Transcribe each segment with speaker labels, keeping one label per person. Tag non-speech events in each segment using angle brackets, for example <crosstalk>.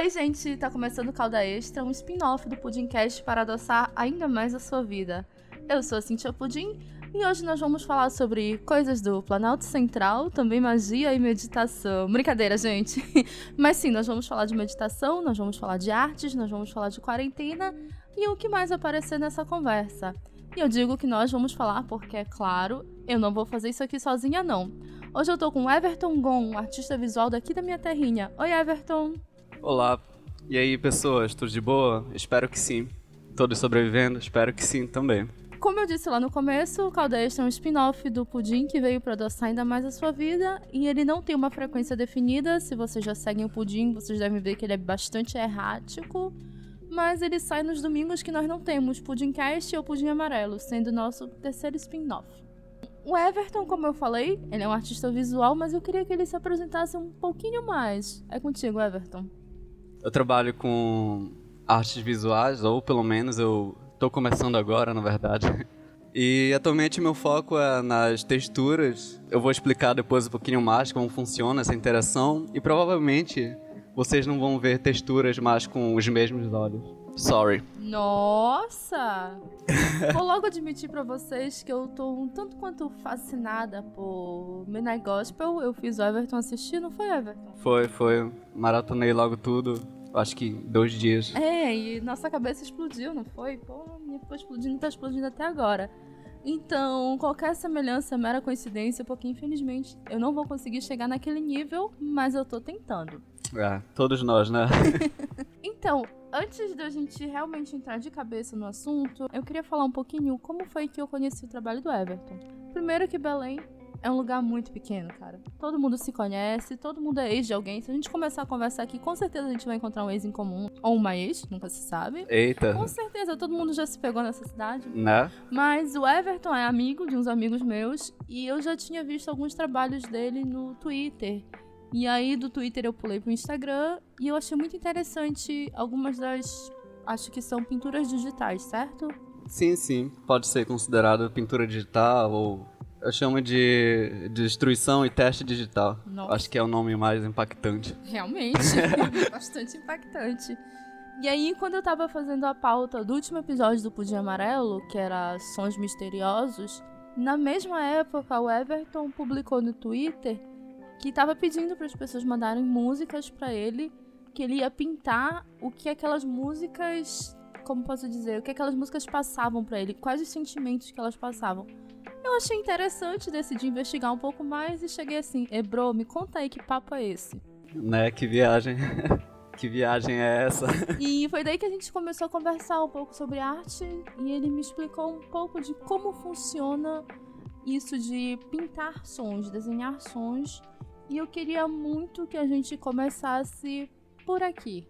Speaker 1: Oi, gente! Tá começando Calda Extra, um spin-off do Pudimcast para adoçar ainda mais a sua vida. Eu sou a Cintia Pudim e hoje nós vamos falar sobre coisas do Planalto Central, também magia e meditação. Brincadeira, gente! <laughs> Mas sim, nós vamos falar de meditação, nós vamos falar de artes, nós vamos falar de quarentena e o que mais aparecer nessa conversa. E eu digo que nós vamos falar porque, é claro, eu não vou fazer isso aqui sozinha, não. Hoje eu tô com Everton Gon, um artista visual daqui da minha terrinha. Oi, Everton!
Speaker 2: Olá. E aí, pessoas, tudo de boa? Espero que sim. Todos sobrevivendo? Espero que sim também.
Speaker 1: Como eu disse lá no começo, o Caldeira é um spin-off do Pudim que veio para adoçar ainda mais a sua vida e ele não tem uma frequência definida. Se vocês já seguem o Pudim, vocês devem ver que ele é bastante errático mas ele sai nos domingos que nós não temos, Pudimcast ou Pudim Amarelo, sendo nosso terceiro spin-off. O Everton, como eu falei, ele é um artista visual, mas eu queria que ele se apresentasse um pouquinho mais. É contigo, Everton.
Speaker 2: Eu trabalho com artes visuais, ou pelo menos eu tô começando agora, na verdade. E atualmente meu foco é nas texturas. Eu vou explicar depois um pouquinho mais como funciona essa interação e provavelmente vocês não vão ver texturas mais com os mesmos olhos. Sorry.
Speaker 1: Nossa! Vou logo admitir para vocês que eu tô um tanto quanto fascinada por Midnight Gospel. Eu fiz o Everton assistir, não foi, Everton?
Speaker 2: Foi, foi. Maratonei logo tudo. Acho que dois dias.
Speaker 1: É, e nossa cabeça explodiu, não foi? Pô, minha ficou explodindo, tá explodindo até agora. Então, qualquer semelhança é mera coincidência, porque infelizmente eu não vou conseguir chegar naquele nível, mas eu tô tentando.
Speaker 2: É, todos nós, né? <laughs> <laughs>
Speaker 1: então, antes da gente realmente entrar de cabeça no assunto, eu queria falar um pouquinho como foi que eu conheci o trabalho do Everton. Primeiro que Belém é um lugar muito pequeno, cara. Todo mundo se conhece, todo mundo é ex de alguém. Se a gente começar a conversar aqui, com certeza a gente vai encontrar um ex em comum. Ou uma ex, nunca se sabe.
Speaker 2: Eita.
Speaker 1: Com certeza, todo mundo já se pegou nessa cidade.
Speaker 2: Né?
Speaker 1: Mas o Everton é amigo de uns amigos meus e eu já tinha visto alguns trabalhos dele no Twitter. E aí do Twitter eu pulei pro Instagram e eu achei muito interessante algumas das. Acho que são pinturas digitais, certo?
Speaker 2: Sim, sim. Pode ser considerado pintura digital ou. Eu chamo de destruição e teste digital.
Speaker 1: Nossa.
Speaker 2: Acho que é o nome mais impactante.
Speaker 1: Realmente, <laughs> bastante impactante. E aí, quando eu tava fazendo a pauta do último episódio do Pudim Amarelo, que era Sons Misteriosos, na mesma época o Everton publicou no Twitter que estava pedindo para as pessoas mandarem músicas para ele, que ele ia pintar o que aquelas músicas, como posso dizer, o que aquelas músicas passavam para ele, quais os sentimentos que elas passavam. Eu achei interessante, decidi investigar um pouco mais e cheguei assim, Ebro, me conta aí que papo é esse.
Speaker 2: Né, que viagem. <laughs> que viagem é essa?
Speaker 1: E foi daí que a gente começou a conversar um pouco sobre arte e ele me explicou um pouco de como funciona isso de pintar sons, desenhar sons e eu queria muito que a gente começasse por aqui.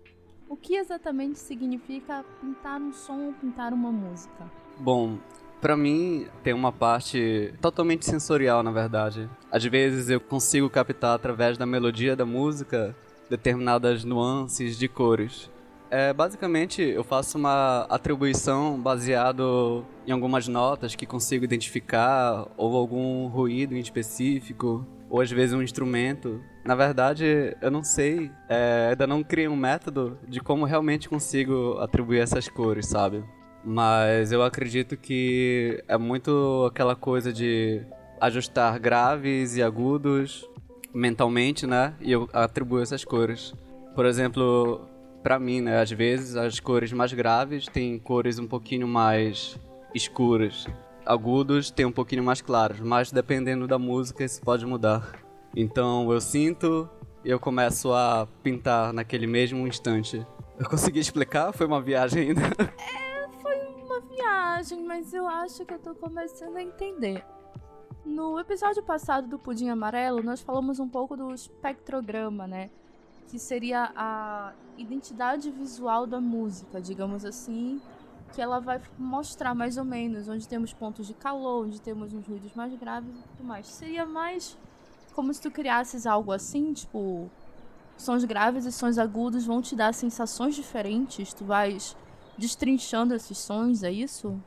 Speaker 1: O que exatamente significa pintar um som ou pintar uma música?
Speaker 2: Bom, para mim tem uma parte totalmente sensorial, na verdade. Às vezes eu consigo captar através da melodia da música determinadas nuances de cores. É, basicamente, eu faço uma atribuição baseado em algumas notas que consigo identificar ou algum ruído em específico ou às vezes um instrumento. Na verdade, eu não sei, é, ainda não criei um método de como realmente consigo atribuir essas cores, sabe? Mas eu acredito que é muito aquela coisa de ajustar graves e agudos mentalmente, né? E eu atribuo essas cores. Por exemplo, para mim, né, às vezes as cores mais graves têm cores um pouquinho mais escuras agudos tem um pouquinho mais claros, mas dependendo da música isso pode mudar. Então eu sinto e eu começo a pintar naquele mesmo instante. Eu consegui explicar? Foi uma viagem ainda?
Speaker 1: Viagem, mas eu acho que eu tô começando a entender. No episódio passado do Pudim Amarelo, nós falamos um pouco do espectrograma, né? Que seria a identidade visual da música, digamos assim, que ela vai mostrar mais ou menos onde temos pontos de calor, onde temos uns ruídos mais graves e tudo mais. Seria mais como se tu criasses algo assim, tipo, sons graves e sons agudos vão te dar sensações diferentes, tu vais destrinchando esses sons, é isso?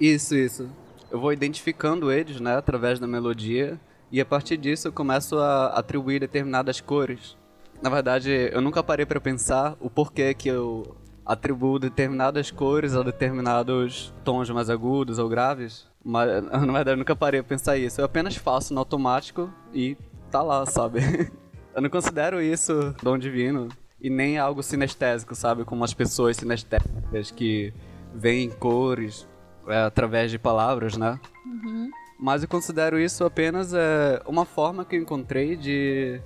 Speaker 2: Isso, isso. Eu vou identificando eles, né, através da melodia, e a partir disso eu começo a atribuir determinadas cores. Na verdade, eu nunca parei para pensar o porquê que eu atribuo determinadas cores a determinados tons mais agudos ou graves. Mas, <laughs> na verdade, eu nunca parei pra pensar isso. Eu apenas faço no automático e tá lá, sabe? <laughs> Eu não considero isso dom divino e nem algo sinestésico, sabe? Como as pessoas sinestésicas que veem cores é, através de palavras, né?
Speaker 1: Uhum.
Speaker 2: Mas eu considero isso apenas é, uma forma que eu encontrei de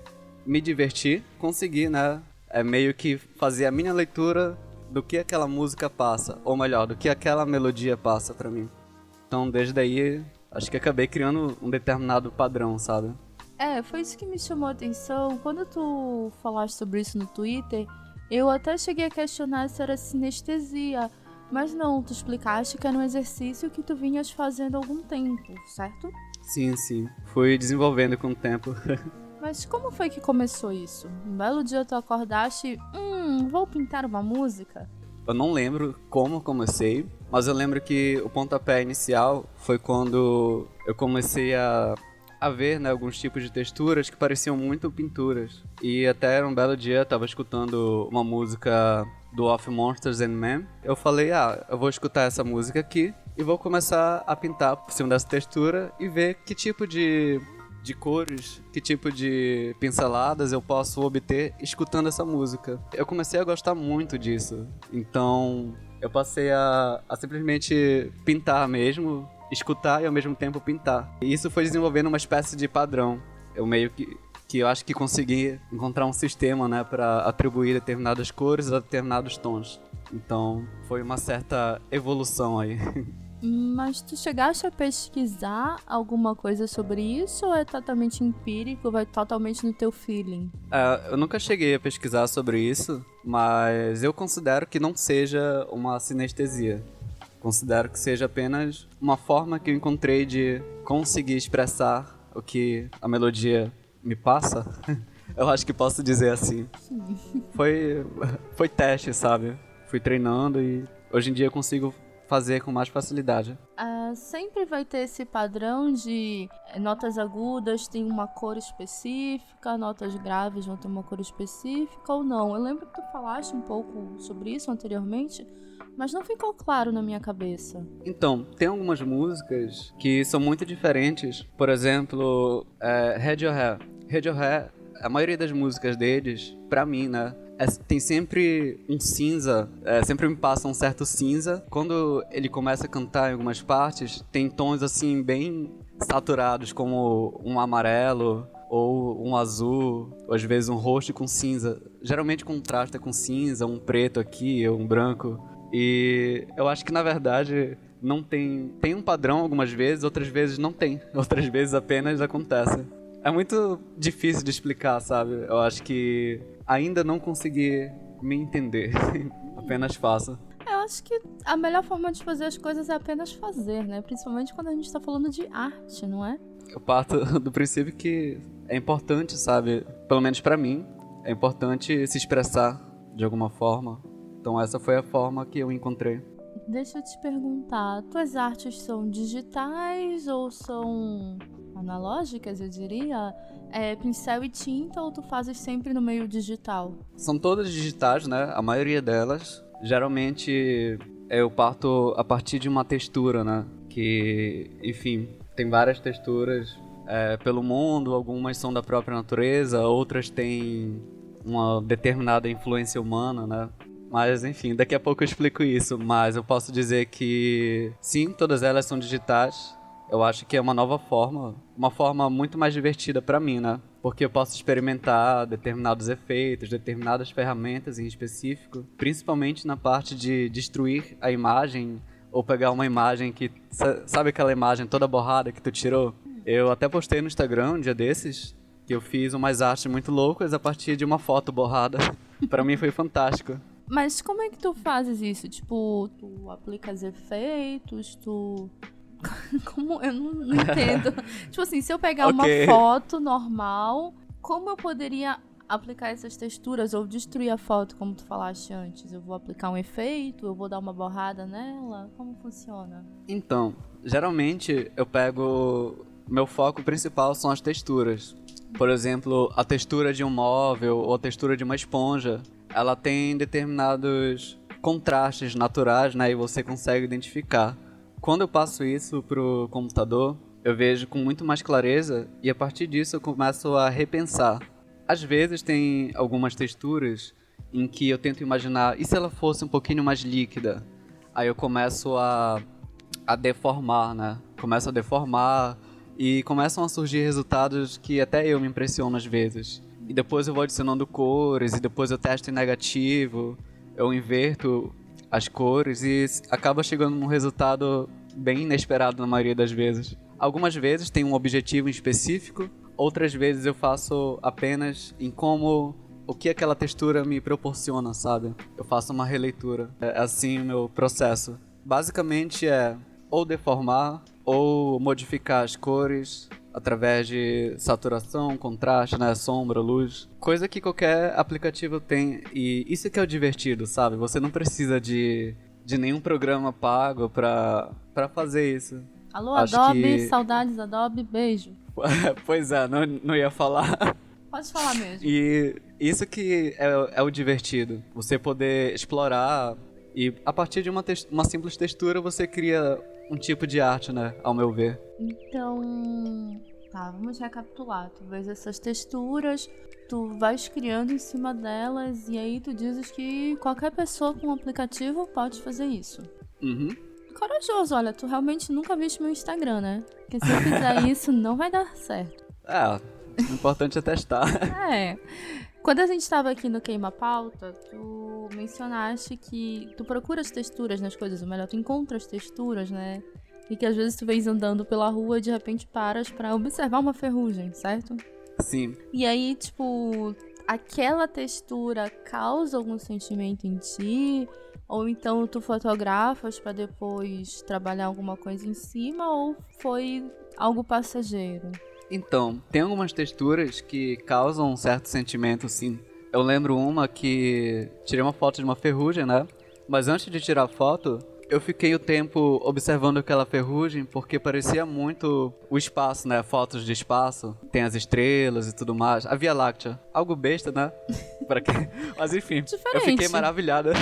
Speaker 2: me divertir, conseguir, né? É meio que fazer a minha leitura do que aquela música passa, ou melhor, do que aquela melodia passa para mim. Então, desde aí, acho que acabei criando um determinado padrão, sabe?
Speaker 1: É, foi isso que me chamou a atenção. Quando tu falaste sobre isso no Twitter, eu até cheguei a questionar se era sinestesia. Mas não, tu explicaste que era um exercício que tu vinhas fazendo há algum tempo, certo?
Speaker 2: Sim, sim. Fui desenvolvendo com o tempo. <laughs>
Speaker 1: Mas como foi que começou isso? Um belo dia tu acordaste, hum, vou pintar uma música?
Speaker 2: Eu não lembro como comecei, mas eu lembro que o pontapé inicial foi quando eu comecei a, a ver né, alguns tipos de texturas que pareciam muito pinturas. E até um belo dia eu tava escutando uma música do Of Monsters and Men. Eu falei, ah, eu vou escutar essa música aqui e vou começar a pintar por cima dessa textura e ver que tipo de de cores, que tipo de pinceladas eu posso obter escutando essa música. Eu comecei a gostar muito disso. Então, eu passei a, a simplesmente pintar mesmo, escutar e ao mesmo tempo pintar. E isso foi desenvolvendo uma espécie de padrão. Eu meio que que eu acho que consegui encontrar um sistema, né, para atribuir determinadas cores a determinados tons. Então, foi uma certa evolução aí. <laughs>
Speaker 1: Mas tu chegaste a pesquisar alguma coisa sobre isso ou é totalmente empírico, vai totalmente no teu feeling?
Speaker 2: É, eu nunca cheguei a pesquisar sobre isso, mas eu considero que não seja uma sinestesia. Considero que seja apenas uma forma que eu encontrei de conseguir expressar o que a melodia me passa. <laughs> eu acho que posso dizer assim.
Speaker 1: Sim.
Speaker 2: Foi, foi teste, sabe? Fui treinando e hoje em dia eu consigo fazer com mais facilidade.
Speaker 1: Sempre vai ter esse padrão de eh, notas agudas tem uma cor específica, notas graves vão ter uma cor específica ou não. Eu lembro que tu falaste um pouco sobre isso anteriormente, mas não ficou claro na minha cabeça.
Speaker 2: Então, tem algumas músicas que são muito diferentes. Por exemplo, é, Radiohead. Radiohead, a maioria das músicas deles, pra mim, né, é, tem sempre um cinza, é, sempre me passa um certo cinza. Quando ele começa a cantar em algumas partes, tem tons assim bem saturados, como um amarelo ou um azul, ou às vezes um roxo com cinza. Geralmente contrasta com cinza, um preto aqui ou um branco. E eu acho que na verdade não tem tem um padrão algumas vezes, outras vezes não tem, <laughs> outras vezes apenas acontece. É muito difícil de explicar, sabe? Eu acho que ainda não consegui me entender. <laughs> apenas faço.
Speaker 1: Eu acho que a melhor forma de fazer as coisas é apenas fazer, né? Principalmente quando a gente tá falando de arte, não é?
Speaker 2: Eu parto <laughs> do princípio que é importante, sabe? Pelo menos para mim, é importante se expressar de alguma forma. Então essa foi a forma que eu encontrei.
Speaker 1: Deixa eu te perguntar, tuas artes são digitais ou são analógicas, eu diria, é, pincel e tinta ou tu fazes sempre no meio digital?
Speaker 2: São todas digitais, né? A maioria delas. Geralmente eu parto a partir de uma textura, né? Que, enfim, tem várias texturas é, pelo mundo, algumas são da própria natureza, outras têm uma determinada influência humana, né? Mas enfim, daqui a pouco eu explico isso. Mas eu posso dizer que sim, todas elas são digitais eu acho que é uma nova forma, uma forma muito mais divertida para mim, né? Porque eu posso experimentar determinados efeitos, determinadas ferramentas em específico, principalmente na parte de destruir a imagem ou pegar uma imagem que sabe aquela imagem toda borrada que tu tirou? Eu até postei no Instagram um dia desses que eu fiz umas artes muito loucas a partir de uma foto borrada. <laughs> para mim foi fantástico.
Speaker 1: Mas como é que tu fazes isso? Tipo, tu aplicas efeitos, tu <laughs> Como eu não, não entendo. <laughs> tipo assim, se eu pegar okay. uma foto normal, como eu poderia aplicar essas texturas ou destruir a foto, como tu falaste antes? Eu vou aplicar um efeito, eu vou dar uma borrada nela? Como funciona?
Speaker 2: Então, geralmente eu pego meu foco principal são as texturas. Por exemplo, a textura de um móvel ou a textura de uma esponja, ela tem determinados contrastes naturais, né? E você consegue identificar. Quando eu passo isso pro computador, eu vejo com muito mais clareza e a partir disso eu começo a repensar. Às vezes tem algumas texturas em que eu tento imaginar, e se ela fosse um pouquinho mais líquida? Aí eu começo a, a deformar, né? Começo a deformar e começam a surgir resultados que até eu me impressiono às vezes. E depois eu vou adicionando cores, e depois eu testo em negativo, eu inverto as cores e acaba chegando num resultado bem inesperado na maioria das vezes. Algumas vezes tem um objetivo específico, outras vezes eu faço apenas em como o que aquela textura me proporciona, sabe? Eu faço uma releitura. É assim o meu processo. Basicamente é ou deformar ou modificar as cores através de saturação, contraste, né, sombra, luz, coisa que qualquer aplicativo tem e isso que é o divertido, sabe? Você não precisa de, de nenhum programa pago pra, pra fazer isso.
Speaker 1: Alô, Acho Adobe, que... saudades Adobe, beijo. <laughs>
Speaker 2: pois é, não, não ia falar.
Speaker 1: Pode falar mesmo.
Speaker 2: E isso que é, é o divertido. Você poder explorar e a partir de uma, uma simples textura você cria um tipo de arte, né? Ao meu ver.
Speaker 1: Então. Tá, vamos recapitular. Tu vês essas texturas, tu vais criando em cima delas e aí tu dizes que qualquer pessoa com um aplicativo pode fazer isso.
Speaker 2: Uhum.
Speaker 1: Corajoso, olha, tu realmente nunca viste meu Instagram, né? Porque se eu fizer <laughs> isso, não vai dar certo.
Speaker 2: É, o importante é testar.
Speaker 1: é. Quando a gente estava aqui no Queima Pauta, tu mencionaste que tu procura as texturas nas coisas, ou melhor, tu encontra as texturas, né? E que às vezes tu vens andando pela rua e de repente paras para observar uma ferrugem, certo?
Speaker 2: Sim.
Speaker 1: E aí, tipo, aquela textura causa algum sentimento em ti? Ou então tu fotografas para depois trabalhar alguma coisa em cima? Ou foi algo passageiro?
Speaker 2: Então, tem algumas texturas que causam um certo sentimento, sim. Eu lembro uma que tirei uma foto de uma ferrugem, né? Mas antes de tirar a foto, eu fiquei o tempo observando aquela ferrugem porque parecia muito o espaço, né? Fotos de espaço, tem as estrelas e tudo mais. A Via Láctea, algo besta, né? <laughs> Para quem... Mas enfim,
Speaker 1: Diferente.
Speaker 2: eu fiquei maravilhada.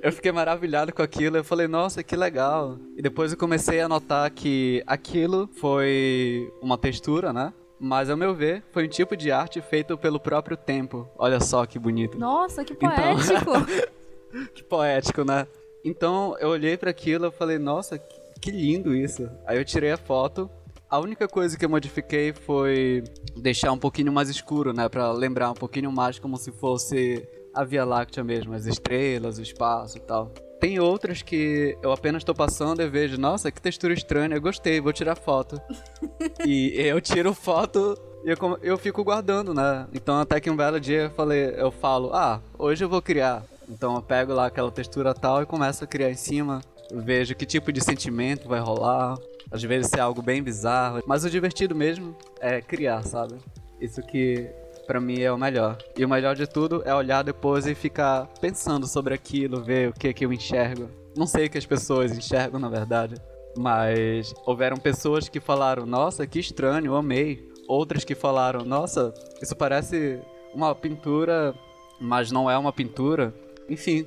Speaker 2: eu fiquei maravilhado com aquilo. Eu falei, nossa, que legal. E depois eu comecei a notar que aquilo foi uma textura, né? Mas, ao meu ver, foi um tipo de arte feito pelo próprio tempo. Olha só que bonito.
Speaker 1: Nossa, que então, poético!
Speaker 2: Então... <laughs> que poético, né? Então, eu olhei para aquilo e falei, nossa, que lindo isso. Aí eu tirei a foto. A única coisa que eu modifiquei foi deixar um pouquinho mais escuro, né? Pra lembrar um pouquinho mais como se fosse a Via Láctea mesmo, as estrelas, o espaço e tal. Tem outras que eu apenas estou passando e vejo, nossa, que textura estranha, eu gostei, vou tirar foto. <laughs> e eu tiro foto e eu, eu fico guardando, né? Então até que um belo dia eu falei, eu falo, ah, hoje eu vou criar. Então eu pego lá aquela textura tal e começo a criar em cima. vejo que tipo de sentimento vai rolar. Às vezes é algo bem bizarro. Mas o divertido mesmo é criar, sabe? Isso que para mim é o melhor. E o melhor de tudo é olhar depois e ficar pensando sobre aquilo, ver o que que eu enxergo. Não sei o que as pessoas enxergam, na verdade. Mas houveram pessoas que falaram, nossa, que estranho, amei. Outras que falaram, nossa, isso parece uma pintura, mas não é uma pintura. Enfim,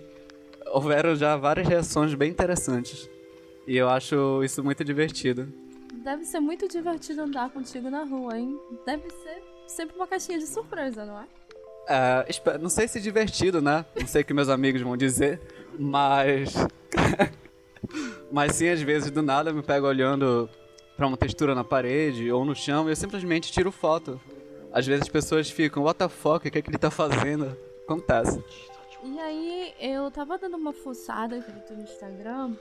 Speaker 2: houveram já várias reações bem interessantes. E eu acho isso muito divertido.
Speaker 1: Deve ser muito divertido andar contigo na rua, hein? Deve ser sempre uma caixinha de surpresa, não é?
Speaker 2: é não sei se divertido, né? Não sei o que meus amigos vão dizer, mas. <laughs> mas sim, às vezes do nada eu me pego olhando para uma textura na parede ou no chão e eu simplesmente tiro foto. Às vezes as pessoas ficam, what the fuck, o que, é que ele tá fazendo? Acontece.
Speaker 1: E aí eu tava dando uma fuçada aqui no Instagram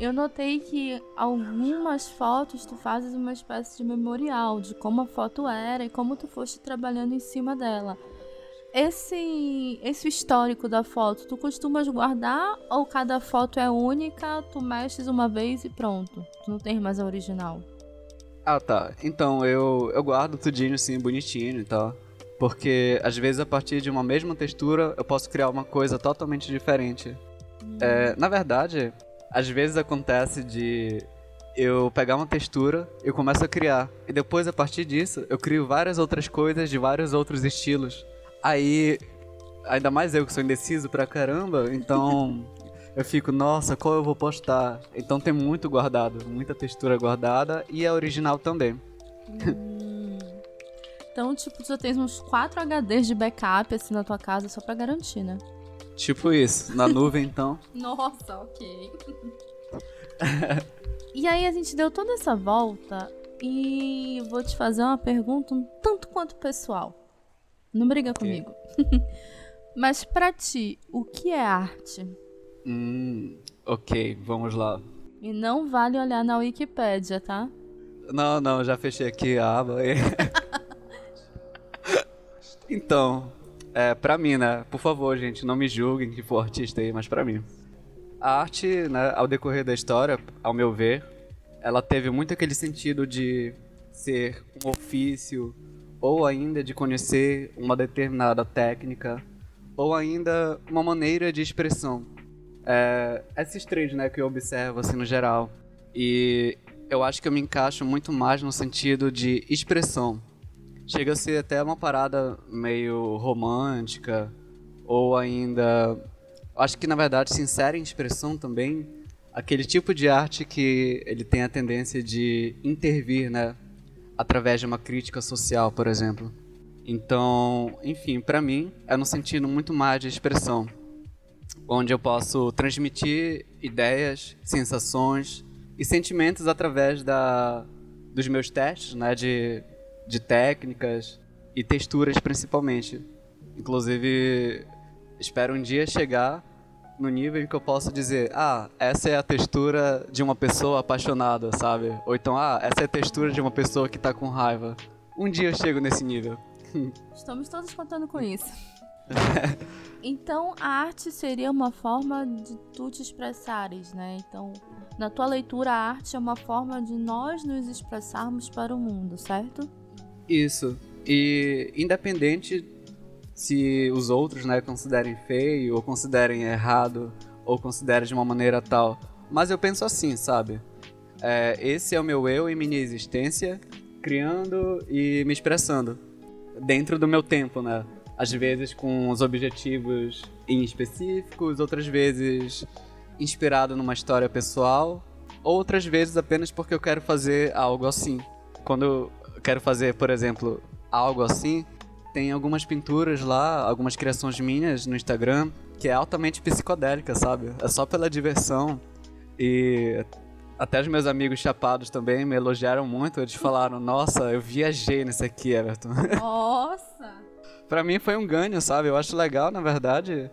Speaker 1: eu notei que algumas fotos tu fazes uma espécie de memorial de como a foto era e como tu foste trabalhando em cima dela. Esse, esse histórico da foto, tu costumas guardar ou cada foto é única, tu mexes uma vez e pronto? Tu não tem mais a original?
Speaker 2: Ah, tá. Então, eu, eu guardo tudinho assim, bonitinho e tal. Porque às vezes a partir de uma mesma textura eu posso criar uma coisa totalmente diferente. Hum. É, na verdade, às vezes acontece de eu pegar uma textura, eu começo a criar. E depois, a partir disso, eu crio várias outras coisas de vários outros estilos. Aí, ainda mais eu que sou indeciso pra caramba, então <laughs> eu fico, nossa, qual eu vou postar? Então tem muito guardado, muita textura guardada e é original também.
Speaker 1: Então, tipo, tu já tens uns 4 HDs de backup assim na tua casa só pra garantir, né?
Speaker 2: Tipo isso, na <laughs> nuvem então.
Speaker 1: Nossa, ok. e aí a gente deu toda essa volta e vou te fazer uma pergunta um tanto quanto pessoal. Não briga okay. comigo. <laughs> Mas para ti, o que é arte?
Speaker 2: Hum, ok, vamos lá.
Speaker 1: E não vale olhar na Wikipédia, tá?
Speaker 2: Não, não, já fechei aqui a aba. <laughs> então, é, pra mim, né? Por favor, gente, não me julguem que for artista aí, mas pra mim. A arte, né, ao decorrer da história, ao meu ver, ela teve muito aquele sentido de ser um ofício, ou ainda de conhecer uma determinada técnica, ou ainda uma maneira de expressão. É, esses três, né, que eu observo assim no geral. E eu acho que eu me encaixo muito mais no sentido de expressão. Chega a ser até uma parada meio romântica, ou ainda. Acho que na verdade sincera em expressão também. Aquele tipo de arte que ele tem a tendência de intervir, né? Através de uma crítica social, por exemplo. Então, enfim, para mim é no sentido muito mais de expressão, onde eu posso transmitir ideias, sensações e sentimentos através da, dos meus testes, né, de, de técnicas e texturas principalmente. Inclusive, espero um dia chegar no nível em que eu posso dizer, ah, essa é a textura de uma pessoa apaixonada, sabe? Ou então, ah, essa é a textura de uma pessoa que tá com raiva. Um dia eu chego nesse nível. <laughs>
Speaker 1: Estamos todos contando com isso. <laughs> então, a arte seria uma forma de tu te expressares, né? Então, na tua leitura, a arte é uma forma de nós nos expressarmos para o mundo, certo?
Speaker 2: Isso. E independente se os outros, né, considerem feio ou considerem errado ou considerem de uma maneira tal, mas eu penso assim, sabe? É, esse é o meu eu e minha existência, criando e me expressando dentro do meu tempo, né? Às vezes com os objetivos em específicos, outras vezes inspirado numa história pessoal, outras vezes apenas porque eu quero fazer algo assim. Quando quero fazer, por exemplo, algo assim, tem algumas pinturas lá, algumas criações minhas no Instagram, que é altamente psicodélica, sabe? É só pela diversão. E até os meus amigos chapados também me elogiaram muito. Eles falaram: Nossa, eu viajei nesse aqui, Everton. <laughs>
Speaker 1: Nossa!
Speaker 2: pra mim foi um ganho, sabe? Eu acho legal, na verdade,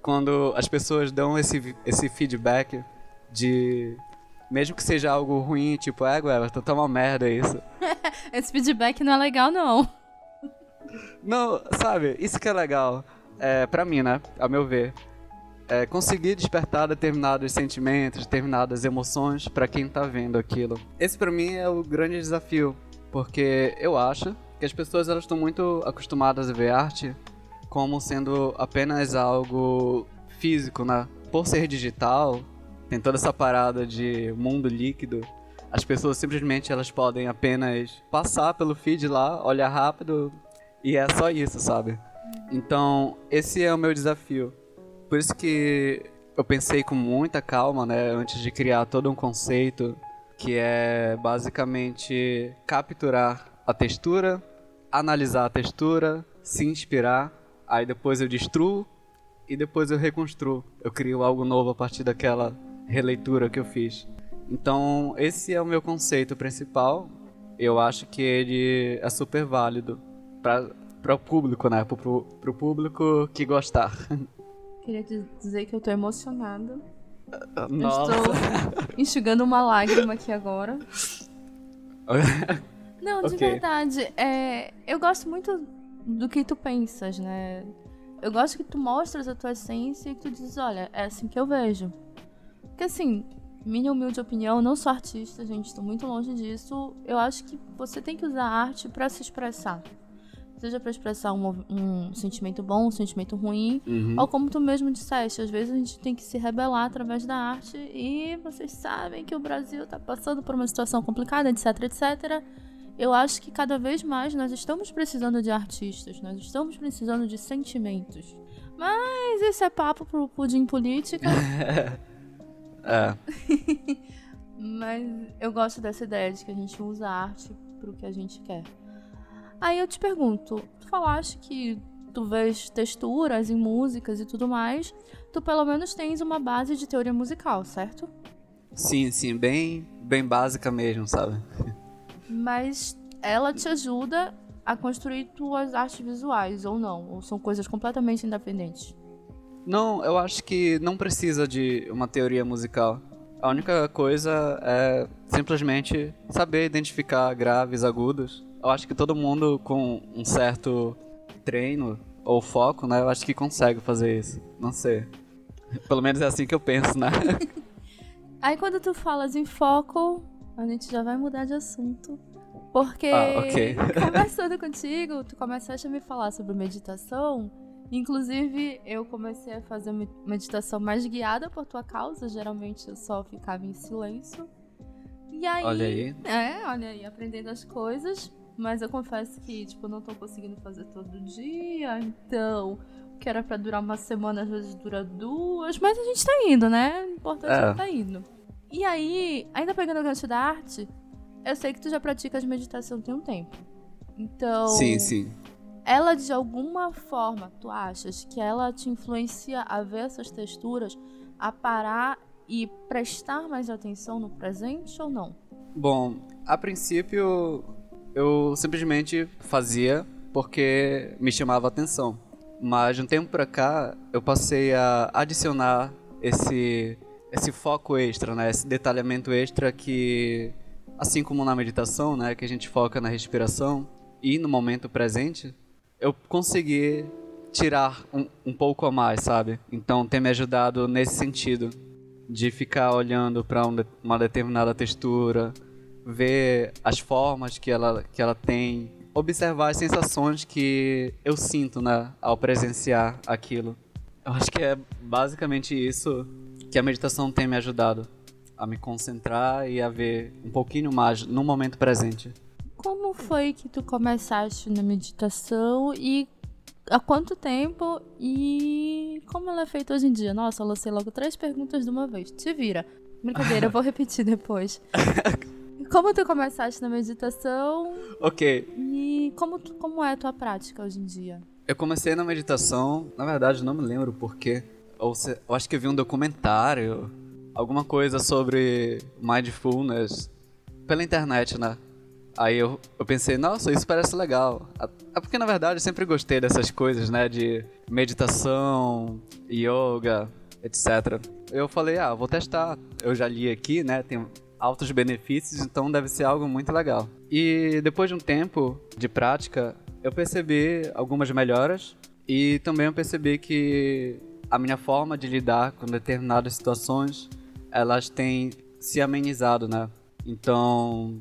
Speaker 2: quando as pessoas dão esse, esse feedback de. Mesmo que seja algo ruim, tipo, é, Everton, tá uma merda isso. <laughs>
Speaker 1: esse feedback não é legal, não.
Speaker 2: Não, sabe? Isso que é legal. É, pra mim, né? A meu ver é, conseguir despertar determinados sentimentos, determinadas emoções para quem tá vendo aquilo. Esse para mim é o grande desafio, porque eu acho que as pessoas elas estão muito acostumadas a ver arte como sendo apenas algo físico, né? Por ser digital, tem toda essa parada de mundo líquido. As pessoas simplesmente elas podem apenas passar pelo feed lá, olhar rápido e é só isso, sabe? Então, esse é o meu desafio por isso que eu pensei com muita calma, né, antes de criar todo um conceito que é basicamente capturar a textura, analisar a textura, se inspirar, aí depois eu destruo e depois eu reconstruo. Eu crio algo novo a partir daquela releitura que eu fiz. Então, esse é o meu conceito principal. Eu acho que ele é super válido para o público, né? Para o público que gostar. <laughs>
Speaker 1: Queria dizer que eu tô emocionada.
Speaker 2: Nossa.
Speaker 1: Eu estou <laughs> enxugando uma lágrima aqui agora. <laughs> Não, de okay. verdade. É, eu gosto muito do que tu pensas, né? Eu gosto que tu mostras a tua essência e que tu dizes, olha, é assim que eu vejo. Porque assim, minha humilde opinião, não sou artista, gente, estou muito longe disso. Eu acho que você tem que usar a arte para se expressar. Seja para expressar um, um, sentimento bom, um sentimento ruim,
Speaker 2: Uhum.
Speaker 1: ou como tu mesmo disseste, às vezes a gente tem que se rebelar através da arte e vocês sabem que o Brasil tá passando por uma situação complicada, etc, etc. Eu acho que cada vez mais nós estamos precisando de artistas, nós estamos precisando de sentimentos. Mas esse é papo pro pudim política. <laughs>
Speaker 2: É. <laughs>
Speaker 1: Mas eu gosto dessa ideia de que a gente usa a arte pro que a gente quer. Aí eu te pergunto, tu falaste que tu vês texturas em músicas e tudo mais, tu pelo menos tens uma base de teoria musical, certo?
Speaker 2: Sim, sim, bem, bem básica mesmo, sabe?
Speaker 1: Mas ela te ajuda a construir tuas artes visuais, ou não? Ou são coisas completamente independentes?
Speaker 2: Não, eu acho que não precisa de uma teoria musical. A única coisa é simplesmente saber identificar graves, agudos. Eu acho que todo mundo com um certo treino ou foco, né? Eu acho que consegue fazer isso. Não sei. Pelo menos é assim que eu penso, né? <laughs>
Speaker 1: Aí quando tu falas em foco, a gente já vai mudar de assunto. Porque
Speaker 2: Ah, ok. <laughs>
Speaker 1: conversando contigo, tu começaste a me falar sobre meditação. Inclusive, eu comecei a fazer me- meditação mais guiada por tua causa. Geralmente eu só ficava em silêncio. E aí.
Speaker 2: Olha aí.
Speaker 1: É, olha aí, aprendendo as coisas. Mas eu confesso que, tipo, não tô conseguindo fazer todo dia. Então, o que era pra durar uma semana, às vezes dura duas. Mas a gente tá indo, né? O importante é,
Speaker 2: É.
Speaker 1: que tá indo. E aí, ainda pegando o gancho da arte, eu sei que tu já praticas meditação tem um tempo. Então,
Speaker 2: Sim, sim.
Speaker 1: Ela de alguma forma, tu achas que ela te influencia a ver essas texturas, a parar e prestar mais atenção no presente ou não?
Speaker 2: Bom, a princípio eu simplesmente fazia porque me chamava atenção. Mas de um tempo pra cá eu passei a adicionar esse esse foco extra, né? Esse detalhamento extra que assim como na meditação, né, que a gente foca na respiração e no momento presente, eu consegui tirar um, um pouco a mais, sabe? Então tem me ajudado nesse sentido de ficar olhando para uma determinada textura, ver as formas que ela, que ela tem, observar as sensações que eu sinto né, ao presenciar aquilo. Eu acho que é basicamente isso que a meditação tem me ajudado a me concentrar e a ver um pouquinho mais no momento presente.
Speaker 1: Como foi que tu começaste na meditação e há quanto tempo e como ela é feita hoje em dia? Nossa, eu lancei logo três perguntas de uma vez. Te vira. Brincadeira, eu vou repetir depois. <laughs> Como tu começaste na meditação
Speaker 2: Ok,
Speaker 1: e como, tu- como é a tua prática hoje em dia?
Speaker 2: Eu comecei na meditação, na verdade não me lembro porquê. Ou se, eu acho que eu vi um documentário, alguma coisa sobre mindfulness pela internet, né? Aí eu, eu pensei, nossa, isso parece legal. É porque na verdade eu sempre gostei dessas coisas, né? De meditação, yoga, etc. Eu falei, ah, vou testar. Eu já li aqui, né? Tem altos benefícios, então deve ser algo muito legal. E depois de um tempo de prática, eu percebi algumas melhoras e também eu percebi que a minha forma de lidar com determinadas situações, elas têm se amenizado, né? Então,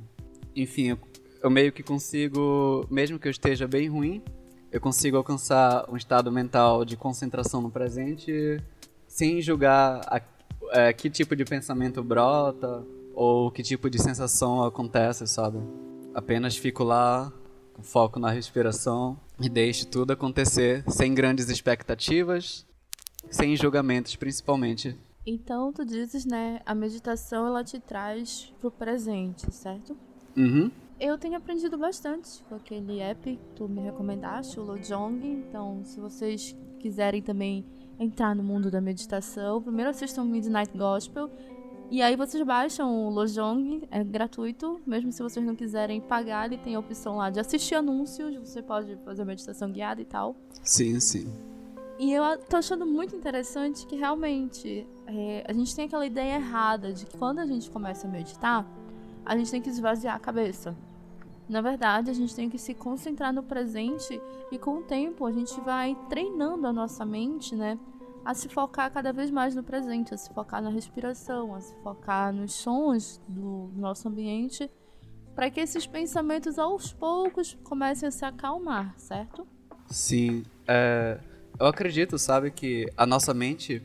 Speaker 2: enfim, eu, eu meio que consigo, mesmo que eu esteja bem ruim, eu consigo alcançar um estado mental de concentração no presente sem julgar a- é, que tipo de pensamento brota ou que tipo de sensação acontece, sabe? Apenas fico lá com foco na respiração e deixo tudo acontecer sem grandes expectativas, sem julgamentos, principalmente.
Speaker 1: Então, tu dizes, né, a meditação ela te traz pro presente, certo?
Speaker 2: Uhum.
Speaker 1: Eu tenho aprendido bastante com aquele app que tu me recomendaste, o Lojong. Então, se vocês quiserem também entrar no mundo da meditação, primeiro assistam Midnight Gospel. E aí vocês baixam o Lojong, é gratuito. Mesmo se vocês não quiserem pagar, ele tem a opção lá de assistir anúncios. Você pode fazer meditação guiada e tal.
Speaker 2: Sim, sim.
Speaker 1: E eu tô achando muito interessante que realmente é, a gente tem aquela ideia errada de que quando a gente começa a meditar, a gente tem que esvaziar a cabeça. Na verdade, a gente tem que se concentrar no presente e com o tempo a gente vai treinando a nossa mente, né? A se focar cada vez mais no presente, a se focar na respiração, a se focar nos sons do nosso ambiente, para que esses pensamentos aos poucos comecem a se acalmar, certo?
Speaker 2: Sim, é, eu acredito, sabe, que a nossa mente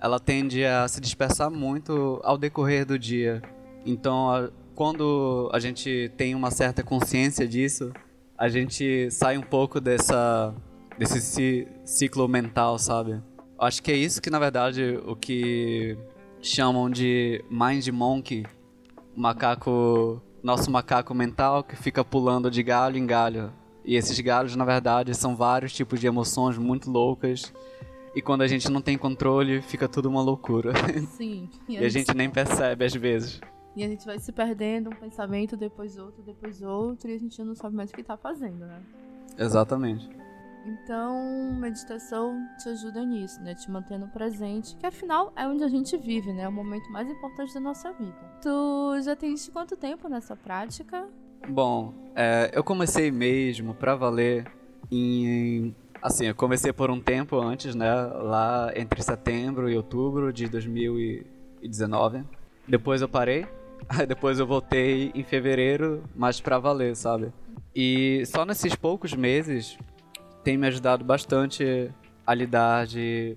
Speaker 2: ela tende a se dispersar muito ao decorrer do dia. Então, quando a gente tem uma certa consciência disso, a gente sai um pouco dessa desse ciclo mental, sabe? Acho que é isso que na verdade o que chamam de mind monkey, macaco, nosso macaco mental que fica pulando de galho em galho. E esses galhos na verdade são vários tipos de emoções muito loucas. E quando a gente não tem controle, fica tudo uma loucura. <laughs>
Speaker 1: Sim.
Speaker 2: E, e a gente nem percebe às vezes.
Speaker 1: E a gente vai se perdendo um pensamento, depois outro, depois outro, e a gente não sabe mais o que tá fazendo, né?
Speaker 2: Exatamente.
Speaker 1: Então, meditação te ajuda nisso, né? Te mantendo presente, que afinal é onde a gente vive, né? É o momento mais importante da nossa vida. Tu já tens quanto tempo nessa prática?
Speaker 2: Bom, é, eu comecei mesmo pra valer em. Assim, eu comecei por um tempo antes, né? Lá entre setembro e outubro de 2019. Depois eu parei. <laughs> Aí depois eu voltei em fevereiro, mas pra valer, sabe? E só nesses poucos meses tem me ajudado bastante a lidar de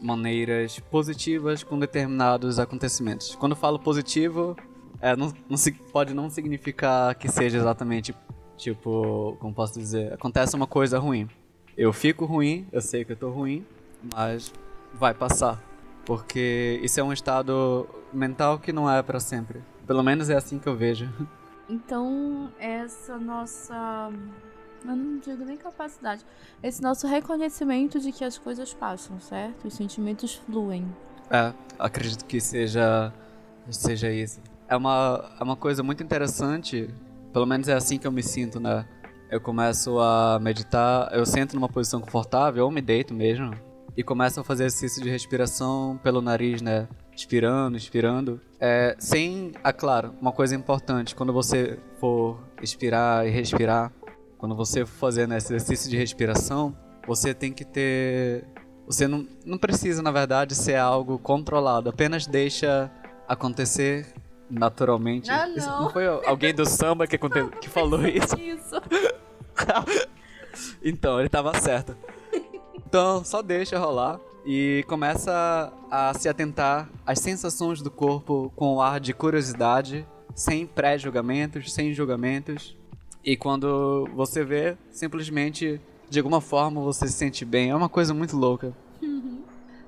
Speaker 2: maneiras positivas com determinados acontecimentos. Quando falo positivo, é, não, não pode não significar que seja exatamente, tipo, como posso dizer, acontece uma coisa ruim. Eu fico ruim, eu sei que eu tô ruim, mas vai passar. Porque isso é um estado mental que não é para sempre. Pelo menos é assim que eu vejo.
Speaker 1: Então, essa nossa eu não digo nem capacidade. Esse nosso reconhecimento de que as coisas passam, certo? Os sentimentos fluem.
Speaker 2: É, acredito que seja, seja isso. É uma, é uma coisa muito interessante, pelo menos é assim que eu me sinto, né? Eu começo a meditar, eu sento numa posição confortável, ou me deito mesmo, e começo a fazer exercício de respiração pelo nariz, né? Expirando, expirando. É, sem, ah, claro, uma coisa importante, quando você for expirar e respirar, quando você for fazer né, esse exercício de respiração, você tem que ter. Você não, não precisa, na verdade, ser algo controlado, apenas deixa acontecer naturalmente.
Speaker 1: Ah, não.
Speaker 2: Isso não foi alguém do samba que, aconte... que falou isso?
Speaker 1: Isso. <laughs>
Speaker 2: então, ele tava certo. Então, só deixa rolar e começa a se atentar às sensações do corpo com o ar de curiosidade, sem pré-julgamentos, sem julgamentos. E quando você vê, simplesmente, de alguma forma, você se sente bem. É uma coisa muito louca.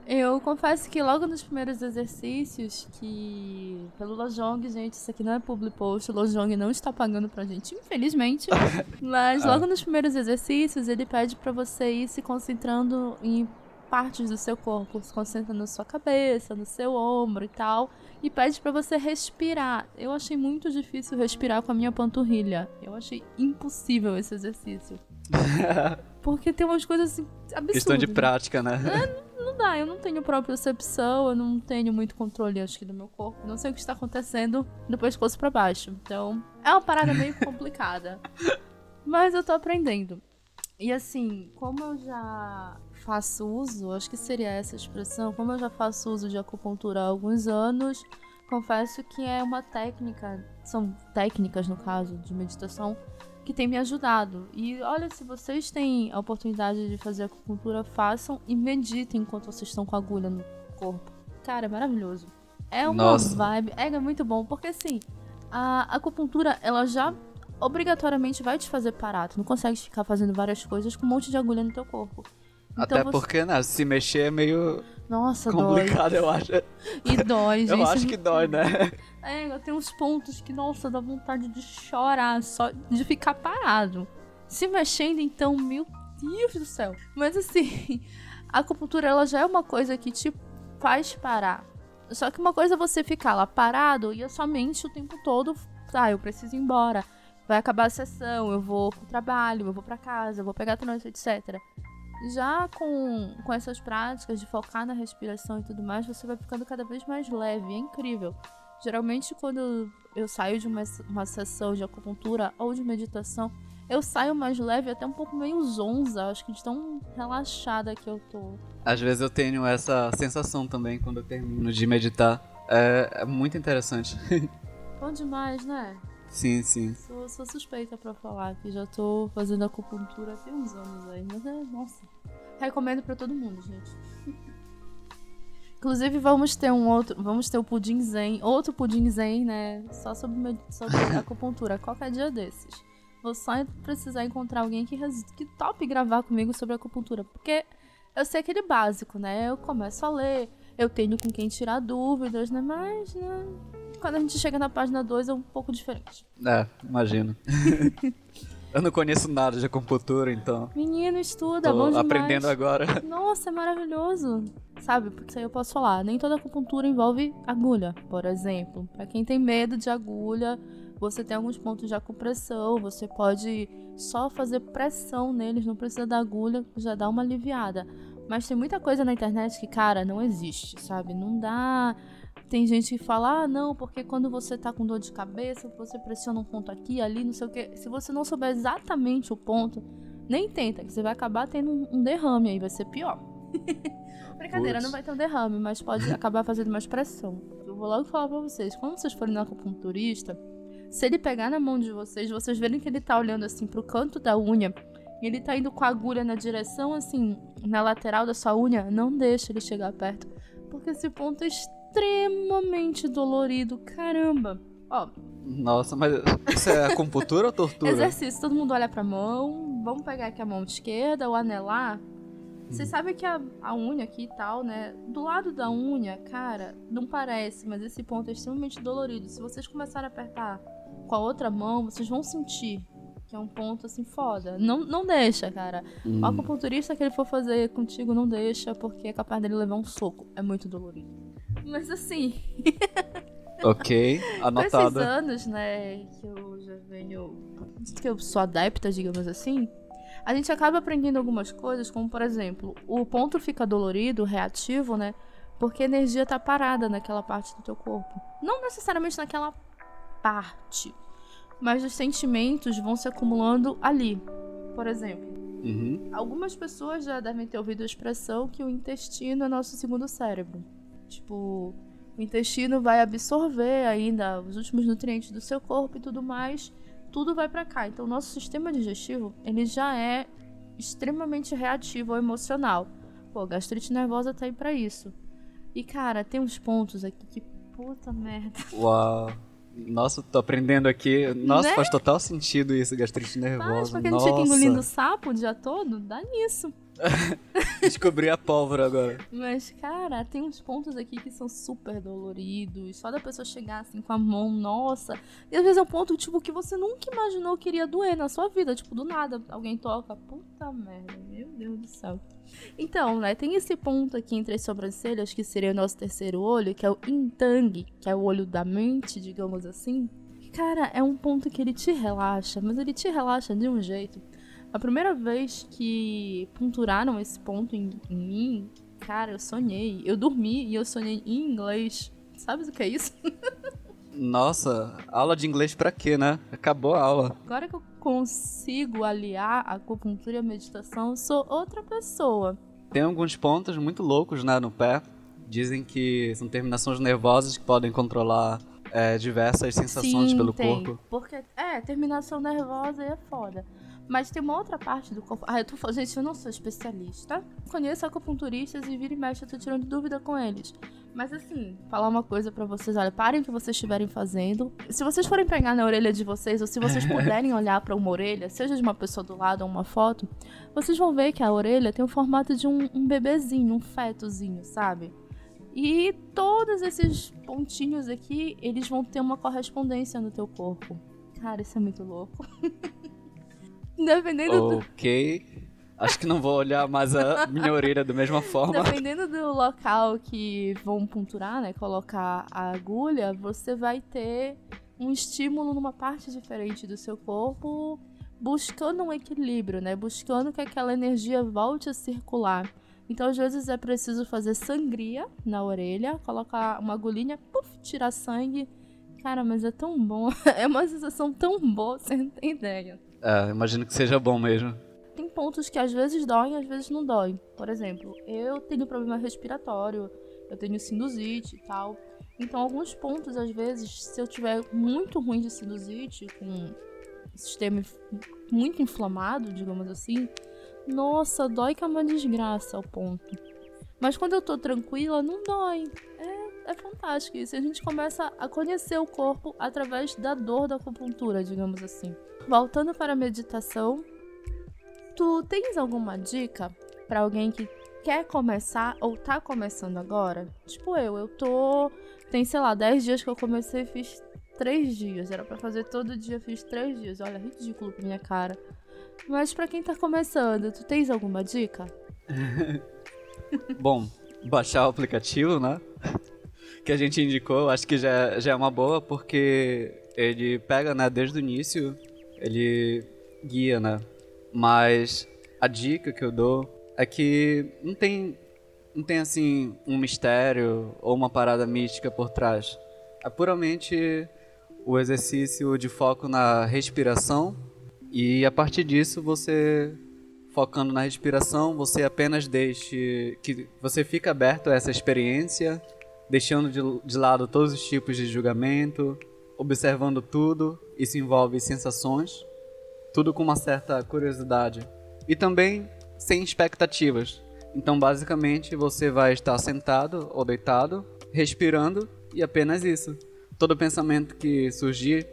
Speaker 1: Eu confesso que logo nos primeiros exercícios, que pelo Lojong, gente, isso aqui não é public post, o Lojong não está pagando pra gente, infelizmente. <laughs> Mas logo ah. nos primeiros exercícios, ele pede para você ir se concentrando em partes do seu corpo, se concentrando na sua cabeça, no seu ombro e tal e pede para você respirar. Eu achei muito difícil respirar com a minha panturrilha. Eu achei impossível esse exercício. <laughs> Porque tem umas coisas assim, absurdas.
Speaker 2: Questão de prática, né?
Speaker 1: É, <laughs> não dá, eu não tenho percepção, eu não tenho muito controle, acho que, do meu corpo. Não sei o que está acontecendo do pescoço para baixo. Então, é uma parada meio <laughs> complicada. Mas eu tô aprendendo. E assim, como eu já faço uso, acho que seria essa expressão, como eu já faço uso de acupuntura há alguns anos, confesso que é uma técnica, são técnicas no caso de meditação, que tem me ajudado. E olha, se vocês têm a oportunidade de fazer acupuntura, façam e meditem enquanto vocês estão com a agulha no corpo. Cara, é maravilhoso. É uma Nossa. vibe, é, é muito bom, porque assim, a acupuntura, ela já obrigatoriamente vai te fazer parar. Tu não consegue ficar fazendo várias coisas com um monte de agulha no teu corpo.
Speaker 2: Então Até você... porque, né, se mexer é meio
Speaker 1: Nossa,
Speaker 2: complicado,
Speaker 1: dói.
Speaker 2: eu acho.
Speaker 1: E dói, <laughs> gente.
Speaker 2: eu acho que dói, né?
Speaker 1: É, tenho uns pontos que, nossa, dá vontade de chorar, só de ficar parado. Se mexendo, então, meu Deus do céu. Mas assim, <laughs> a acupuntura, ela já é uma coisa que te faz parar. Só que uma coisa é você ficar lá parado e a sua mente o tempo todo, tá, eu preciso ir embora. Vai acabar a sessão, eu vou pro trabalho, eu vou para casa, eu vou pegar trânsito, etc. Já com, com essas práticas de focar na respiração e tudo mais, você vai ficando cada vez mais leve. É incrível. Geralmente, quando eu saio de uma, uma sessão de acupuntura ou de meditação, eu saio mais leve, até um pouco meio zonza, acho que de tão relaxada que eu tô.
Speaker 2: Às vezes eu tenho essa sensação também quando eu termino de meditar. É, é muito interessante. <laughs>
Speaker 1: Bom demais, né?
Speaker 2: Sim, sim.
Speaker 1: Sou, sou suspeita pra falar que já tô fazendo acupuntura tem uns anos aí, mas é, nossa. Recomendo pra todo mundo, gente. <laughs> Inclusive, vamos ter um outro. Vamos ter o pudim zen, outro pudim zen, né? Só sobre, sobre <laughs> acupuntura, qualquer dia desses. Vou só precisar encontrar alguém que, que tope gravar comigo sobre acupuntura. Porque eu sei aquele básico, né? Eu começo a ler, eu tenho com quem tirar dúvidas, né? Mas, né? Quando a gente chega na página 2 é um pouco diferente.
Speaker 2: É, imagino. <laughs> Eu não conheço nada de acupuntura, então.
Speaker 1: Menino, estuda,
Speaker 2: Tô
Speaker 1: bom demais.
Speaker 2: aprendendo agora. <laughs>
Speaker 1: Nossa, é maravilhoso. Sabe, isso aí eu posso falar. Nem toda acupuntura envolve agulha, por exemplo. Para quem tem medo de agulha, você tem alguns pontos de acupressão, você pode só fazer pressão neles, não precisa da agulha, já dá uma aliviada. Mas tem muita coisa na internet que, cara, não existe, sabe? Não dá tem gente que fala, ah, não, porque quando você tá com dor de cabeça, você pressiona um ponto aqui, ali, não sei o que. Se você não souber exatamente o ponto, nem tenta, que você vai acabar tendo um derrame aí, vai ser pior. <laughs> Brincadeira, não vai ter um derrame, mas pode acabar fazendo mais pressão. Eu vou logo falar pra vocês, quando vocês forem no acupunturista, se ele pegar na mão de vocês, vocês verem que ele tá olhando assim pro canto da unha, ele tá indo com a agulha na direção, assim, na lateral da sua unha, não deixe ele chegar perto. Porque esse ponto é extremamente dolorido. Caramba. Ó.
Speaker 2: Nossa, mas isso é acupuntura ou tortura?
Speaker 1: Exercício. Todo mundo olha pra mão. Vamos pegar aqui a mão esquerda, o anelar. Você hum. sabe que a, a unha aqui e tal, né? Do lado da unha, cara, não parece, mas esse ponto é extremamente dolorido. Se vocês começarem a apertar com a outra mão, vocês vão sentir é um ponto assim foda. Não, não deixa, cara. Hum. O acupunturista que ele for fazer contigo não deixa, porque é capaz dele levar um soco. É muito dolorido. Mas assim. <laughs>
Speaker 2: ok, anotado.
Speaker 1: Nesses anos, né, que eu já venho. que eu sou adepta, digamos assim. A gente acaba aprendendo algumas coisas, como por exemplo, o ponto fica dolorido, reativo, né? Porque a energia tá parada naquela parte do teu corpo. Não necessariamente naquela parte, mas os sentimentos vão se acumulando ali. Por exemplo,
Speaker 2: uhum.
Speaker 1: algumas pessoas já devem ter ouvido a expressão que o intestino é nosso segundo cérebro. Tipo, o intestino vai absorver ainda os últimos nutrientes do seu corpo e tudo mais, tudo vai para cá. Então, o nosso sistema digestivo, ele já é extremamente reativo ao emocional. Pô, gastrite nervosa tá aí pra isso. E, cara, tem uns pontos aqui que puta merda.
Speaker 2: Uau. Nossa, tô aprendendo aqui. Nossa, né? faz total sentido isso, gastrite nervosa. Faz,
Speaker 1: porque
Speaker 2: Nossa.
Speaker 1: a gente fica engolindo sapo o dia todo, dá nisso. <laughs>
Speaker 2: Descobri a pólvora agora.
Speaker 1: Mas, cara, tem uns pontos aqui que são super doloridos. Só da pessoa chegar assim com a mão, nossa. E às vezes é um ponto, tipo, que você nunca imaginou que iria doer na sua vida. Tipo, do nada, alguém toca. Puta merda, meu Deus do céu. Então, né, tem esse ponto aqui entre as sobrancelhas, que seria o nosso terceiro olho, que é o Intang, que é o olho da mente, digamos assim. Cara, é um ponto que ele te relaxa, mas ele te relaxa de um jeito a primeira vez que punturaram esse ponto em, em mim, cara, eu sonhei. Eu dormi e eu sonhei em inglês. Sabe o que é isso? <laughs>
Speaker 2: Nossa, aula de inglês pra quê, né? Acabou a aula.
Speaker 1: Agora que eu consigo aliar a acupuntura e a meditação, eu sou outra pessoa.
Speaker 2: Tem alguns pontos muito loucos, né, no pé. Dizem que são terminações nervosas que podem controlar é, diversas sensações
Speaker 1: Sim,
Speaker 2: pelo
Speaker 1: tem.
Speaker 2: corpo.
Speaker 1: Porque, é, terminação nervosa é foda. Mas tem uma outra parte do corpo. Ah, eu tô falando, gente, eu não sou especialista. Conheço acupunturistas e vira e mexe, eu tô tirando dúvida com eles. Mas assim, falar uma coisa para vocês, olha, parem o que vocês estiverem fazendo. Se vocês forem pegar na orelha de vocês, ou se vocês <laughs> puderem olhar para uma orelha, seja de uma pessoa do lado ou uma foto, vocês vão ver que a orelha tem o formato de um, um bebezinho, um fetozinho, sabe? E todos esses pontinhos aqui, eles vão ter uma correspondência no teu corpo. Cara, isso é muito louco. <laughs> Dependendo
Speaker 2: Ok. Do... Acho que não vou olhar mais a minha orelha da mesma forma.
Speaker 1: Dependendo do local que vão punturar, né? Colocar a agulha, você vai ter um estímulo numa parte diferente do seu corpo, buscando um equilíbrio, né? Buscando que aquela energia volte a circular. Então, às vezes, é preciso fazer sangria na orelha, colocar uma agulhinha, puf, tirar sangue. Cara, mas é tão bom. <laughs> É uma sensação tão boa, <laughs> você não tem ideia.
Speaker 2: É, imagino que seja bom mesmo.
Speaker 1: Tem pontos que às vezes doem, às vezes não doem. Por exemplo, eu tenho problema respiratório, eu tenho sinusite e tal. Então, alguns pontos, às vezes, se eu tiver muito ruim de sinusite, com sistema muito inflamado, digamos assim, nossa, dói que é uma desgraça ao ponto. Mas quando eu tô tranquila, não dói. É, é fantástico isso. A gente começa a conhecer o corpo através da dor da acupuntura, digamos assim. Voltando para a meditação, tu tens alguma dica para alguém que quer começar ou tá começando agora? Tipo eu, eu tô. Tem, sei lá, 10 dias que eu comecei e fiz 3 dias. Era para fazer todo dia, fiz 3 dias. Olha, ridículo pra minha cara. Mas para quem tá começando, tu tens alguma dica? <laughs>
Speaker 2: Bom, baixar o aplicativo, né? <laughs> Que a gente indicou, acho que já, já é uma boa, porque ele pega, né, desde o início, ele guia, né? Mas a dica que eu dou é que não tem, não tem assim, um mistério ou uma parada mística por trás. É puramente o exercício de foco na respiração e a partir disso você focando na respiração, você apenas deixe que você fica aberto a essa experiência, deixando de, de lado todos os tipos de julgamento, observando tudo, isso envolve sensações, tudo com uma certa curiosidade e também sem expectativas. Então, basicamente, você vai estar sentado ou deitado, respirando e apenas isso. Todo pensamento que surgir,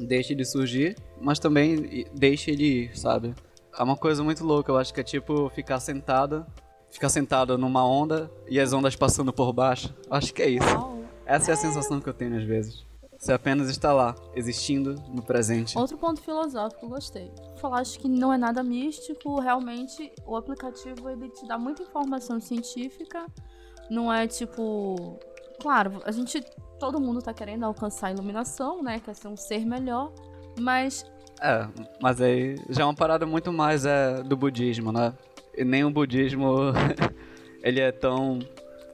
Speaker 2: deixe de surgir, mas também deixe ele ir, sabe? É uma coisa muito louca, eu acho que é tipo ficar sentada, ficar sentado numa onda e as ondas passando por baixo. Acho que é isso. Essa é a sensação que eu tenho às vezes. Você apenas está lá, existindo no presente.
Speaker 1: Outro ponto filosófico, gostei. Falaste que não é nada místico, realmente o aplicativo ele te dá muita informação científica. Não é tipo. Claro, a gente. Todo mundo tá querendo alcançar a iluminação, né? Quer ser um ser melhor. Mas
Speaker 2: é, mas aí já é uma parada muito mais é, do budismo, né? E nem o budismo, <laughs> ele é tão...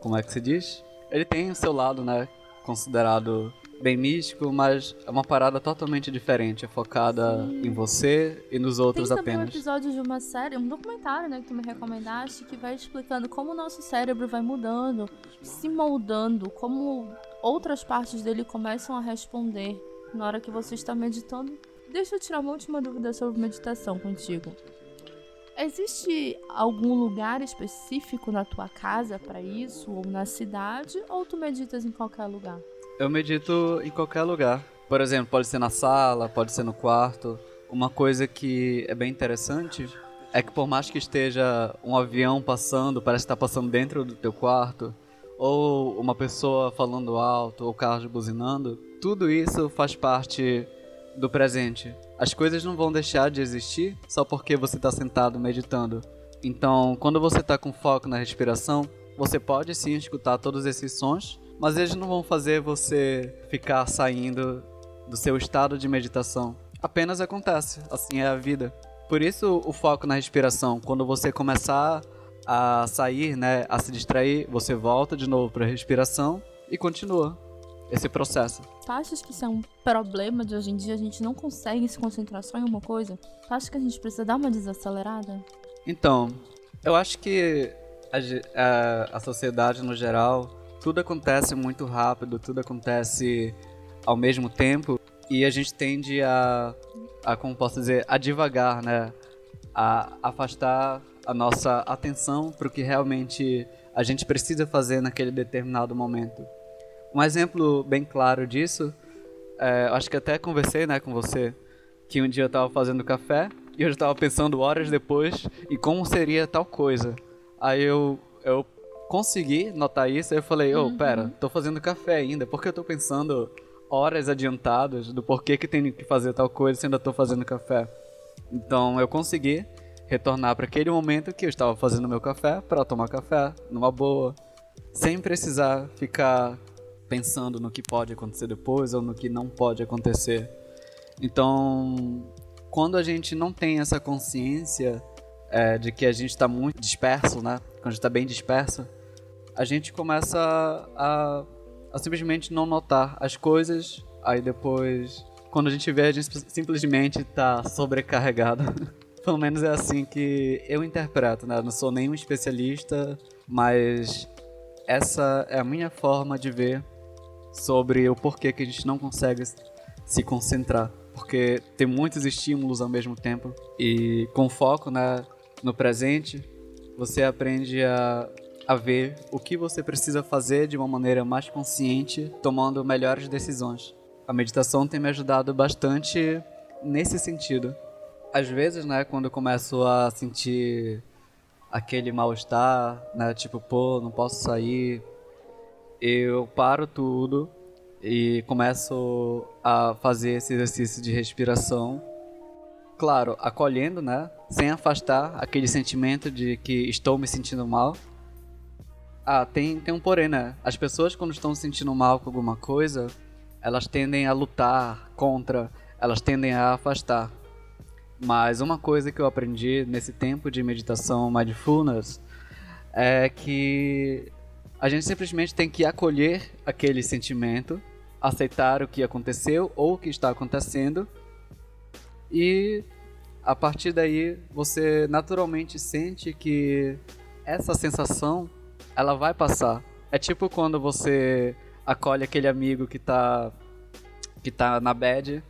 Speaker 2: como é que se diz? Ele tem o seu lado, né? Considerado bem místico, mas é uma parada totalmente diferente. É focada Sim. em você e nos outros
Speaker 1: Tem
Speaker 2: apenas.
Speaker 1: Tem um episódio de uma série, um documentário, né, que tu me recomendaste, que vai explicando como o nosso cérebro vai mudando, se moldando, como outras partes dele começam a responder na hora que você está meditando Deixa eu tirar uma última dúvida sobre meditação contigo. Existe algum lugar específico na tua casa para isso, ou na cidade, ou tu meditas em qualquer lugar?
Speaker 2: Eu medito em qualquer lugar. Por exemplo, pode ser na sala, pode ser no quarto. Uma coisa que é bem interessante é que por mais que esteja um avião passando, parece estar passando dentro do teu quarto, ou uma pessoa falando alto, ou carros buzinando, tudo isso faz parte do presente. As coisas não vão deixar de existir só porque você está sentado meditando. Então, quando você está com foco na respiração, você pode sim escutar todos esses sons, mas eles não vão fazer você ficar saindo do seu estado de meditação. Apenas acontece, assim é a vida. Por isso o foco na respiração. Quando você começar a sair, né, a se distrair, você volta de novo para a respiração e continua esse processo.
Speaker 1: Tu achas que isso é um problema de hoje em dia? A gente não consegue se concentrar só em uma coisa? Tu acha que a gente precisa dar uma desacelerada?
Speaker 2: Então, eu acho que a, a, a sociedade no geral, tudo acontece muito rápido, tudo acontece ao mesmo tempo e a gente tende a, a como posso dizer, a devagar, né? A afastar a nossa atenção para o que realmente a gente precisa fazer naquele determinado momento. Um exemplo bem claro disso, é, acho que até conversei né, com você, que um dia eu estava fazendo café e eu estava pensando horas depois em como seria tal coisa. Aí eu, eu consegui notar isso eu falei, ô, oh, pera, tô fazendo café ainda, por que eu tô pensando horas adiantadas do porquê que tem que fazer tal coisa se ainda tô fazendo café? Então eu consegui retornar para aquele momento que eu estava fazendo meu café para tomar café numa boa, sem precisar ficar pensando no que pode acontecer depois ou no que não pode acontecer. Então, quando a gente não tem essa consciência é, de que a gente está muito disperso, né? Quando a gente está bem disperso, a gente começa a, a, simplesmente não notar as coisas, aí depois, quando a gente vê, a gente simplesmente está sobrecarregado. <laughs> Pelo menos é assim que eu interpreto, né? Eu não sou nenhum especialista, mas essa é a minha forma de ver sobre o porquê que a gente não consegue se concentrar. Porque tem muitos estímulos ao mesmo tempo e com foco né, no presente, você aprende a, a ver o que você precisa fazer de uma maneira mais consciente, tomando melhores decisões. A meditação tem me ajudado bastante nesse sentido. Às vezes, né, quando eu começo a sentir aquele mal-estar, né, tipo, pô, não posso sair, eu paro tudo e começo a fazer esse exercício de respiração. Claro, acolhendo, né, sem afastar aquele sentimento de que estou me sentindo mal. Ah, tem, tem um porém, né? As pessoas quando estão se sentindo mal com alguma coisa, elas tendem a lutar contra, elas tendem a afastar. Mas uma coisa que eu aprendi nesse tempo de meditação mindfulness é que a gente simplesmente tem que acolher aquele sentimento, aceitar o que aconteceu ou o que está acontecendo e a partir daí você naturalmente sente que essa sensação ela vai passar. É tipo quando você acolhe aquele amigo que está que tá na bad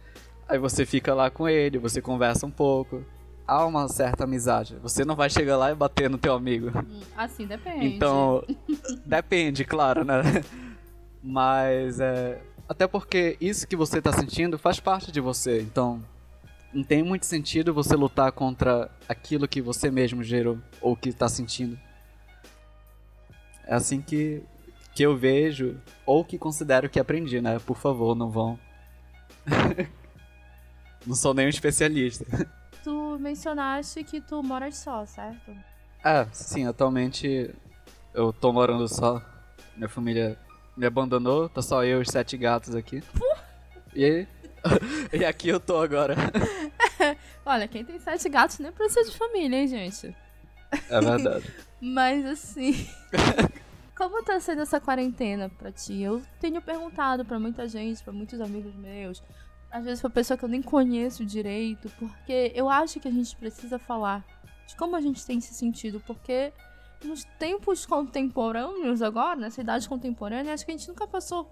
Speaker 2: Aí você fica lá com ele, você conversa um pouco. Há uma certa amizade. Você não vai chegar lá e bater no teu amigo. Hum,
Speaker 1: assim, depende.
Speaker 2: Então, depende, claro, né? Mas é. Até porque isso que você tá sentindo faz parte de você. Então, não tem muito sentido você lutar contra aquilo que você mesmo gerou ou que tá sentindo. É assim que, que eu vejo ou que considero que aprendi, né? Por favor, não vão. <laughs> Não sou nenhum especialista.
Speaker 1: Tu mencionaste que tu moras só, certo?
Speaker 2: É, sim, atualmente eu tô morando só. Minha família me abandonou, tá só eu e os sete gatos aqui. e, <laughs> e aqui eu tô agora. <laughs>
Speaker 1: Olha, quem tem sete gatos nem precisa de família, hein, gente?
Speaker 2: É verdade.
Speaker 1: Mas assim. Como tá sendo essa quarentena pra ti? Eu tenho perguntado pra muita gente, pra muitos amigos meus, às vezes pra pessoa que eu nem conheço direito, porque eu acho que a gente precisa falar de como a gente tem se sentido, porque nos tempos contemporâneos agora, nessa idade contemporânea, acho que a gente nunca passou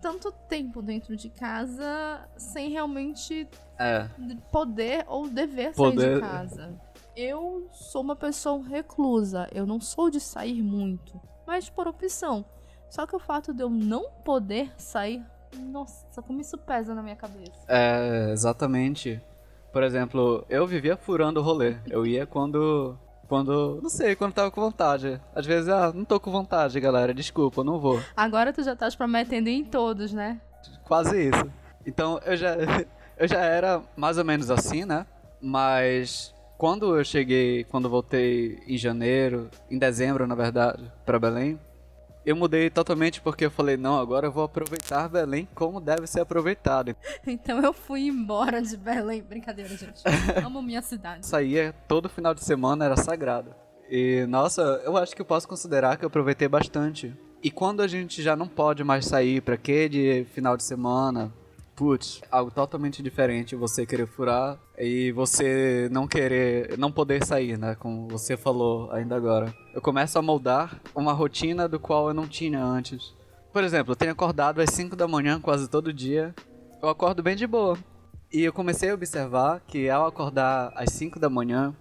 Speaker 1: tanto tempo dentro de casa sem realmente
Speaker 2: é.
Speaker 1: poder ou dever
Speaker 2: poder.
Speaker 1: sair de casa. Eu sou uma pessoa reclusa, eu não sou de sair muito, mas por opção. Só que o fato de eu não poder sair nossa, como isso pesa na minha cabeça.
Speaker 2: É, exatamente. Por exemplo, eu vivia furando o rolê. Eu ia quando. Quando. Não sei, quando tava com vontade. Às vezes, ah, não tô com vontade, galera. Desculpa, não vou.
Speaker 1: Agora tu já tá prometendo em todos, né?
Speaker 2: Quase isso. Então eu já. <laughs> Eu já era mais ou menos assim, né? Mas quando eu cheguei, quando voltei em janeiro, em dezembro, na verdade, para Belém, eu mudei totalmente porque eu falei, não, agora eu vou aproveitar Belém como deve ser aproveitado.
Speaker 1: Então eu fui embora de Belém. Brincadeira, gente. <laughs> Amo minha cidade.
Speaker 2: Saía todo final de semana, era sagrado. E, nossa, eu acho que eu posso considerar que eu aproveitei bastante. E quando a gente já não pode mais sair para quê de final de semana, putz, algo totalmente diferente você querer furar e você não querer, não poder sair, né? Como você falou ainda agora. Eu começo a moldar uma rotina do qual eu não tinha antes. Por exemplo, eu tenho acordado às 5 da manhã quase todo dia. Eu acordo bem de boa. E eu comecei a observar que ao acordar às 5 da manhã,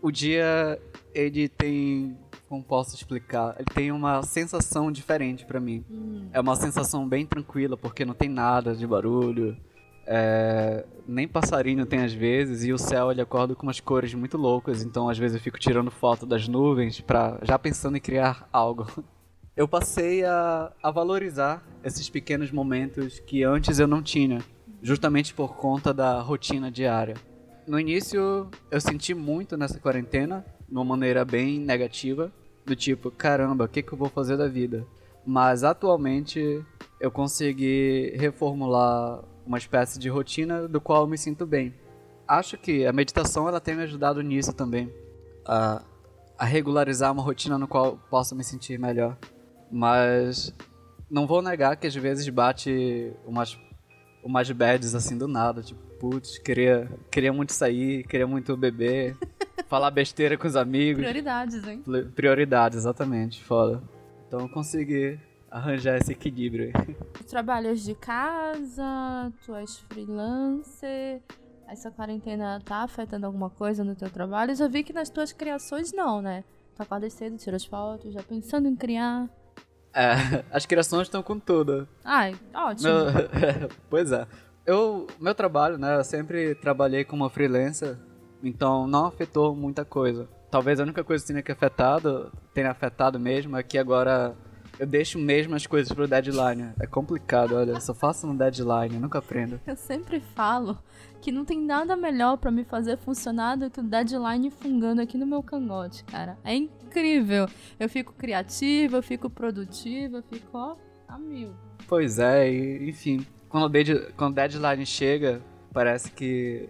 Speaker 2: o dia ele tem como posso explicar? Ele tem uma sensação diferente para mim. Hum. É uma sensação bem tranquila, porque não tem nada de barulho. É, nem passarinho tem às vezes, e o céu ele acorda com umas cores muito loucas, então às vezes eu fico tirando foto das nuvens, pra, já pensando em criar algo. Eu passei a, a valorizar esses pequenos momentos que antes eu não tinha, justamente por conta da rotina diária. No início eu senti muito nessa quarentena, de uma maneira bem negativa, do tipo, caramba, o que, que eu vou fazer da vida? Mas atualmente eu consegui reformular uma espécie de rotina do qual eu me sinto bem. Acho que a meditação ela tem me ajudado nisso também, a, a regularizar uma rotina no qual posso me sentir melhor. Mas não vou negar que às vezes bate umas, umas bads assim do nada, tipo, putz, queria, queria muito sair, queria muito beber. <laughs> falar besteira com os amigos.
Speaker 1: Prioridades, hein?
Speaker 2: Prioridades, exatamente, foda. Então eu consegui arranjar esse equilíbrio aí.
Speaker 1: Trabalhas de casa, tu és freelancer, essa quarentena tá afetando alguma coisa no teu trabalho? Eu já vi que nas tuas criações não, né? Tu acorda cedo, tira as fotos, já pensando em criar.
Speaker 2: É, <laughs> as criações estão com tudo.
Speaker 1: Ai, ótimo.
Speaker 2: Meu- <laughs> pois é. Eu, meu trabalho, né, eu sempre trabalhei como freelancer, então não afetou muita coisa. Talvez a única coisa que tenha que afetado, tenha afetado mesmo, é que agora eu deixo mesmo as coisas pro deadline. É complicado, olha, eu só faço no deadline, eu nunca aprendo.
Speaker 1: Eu sempre falo que não tem nada melhor pra me fazer funcionar do que o deadline fungando aqui no meu cangote, cara. É incrível. Eu fico criativa, eu fico produtiva, eu fico, ó, a mil.
Speaker 2: Pois é, e, enfim, quando o deadline chega, parece que.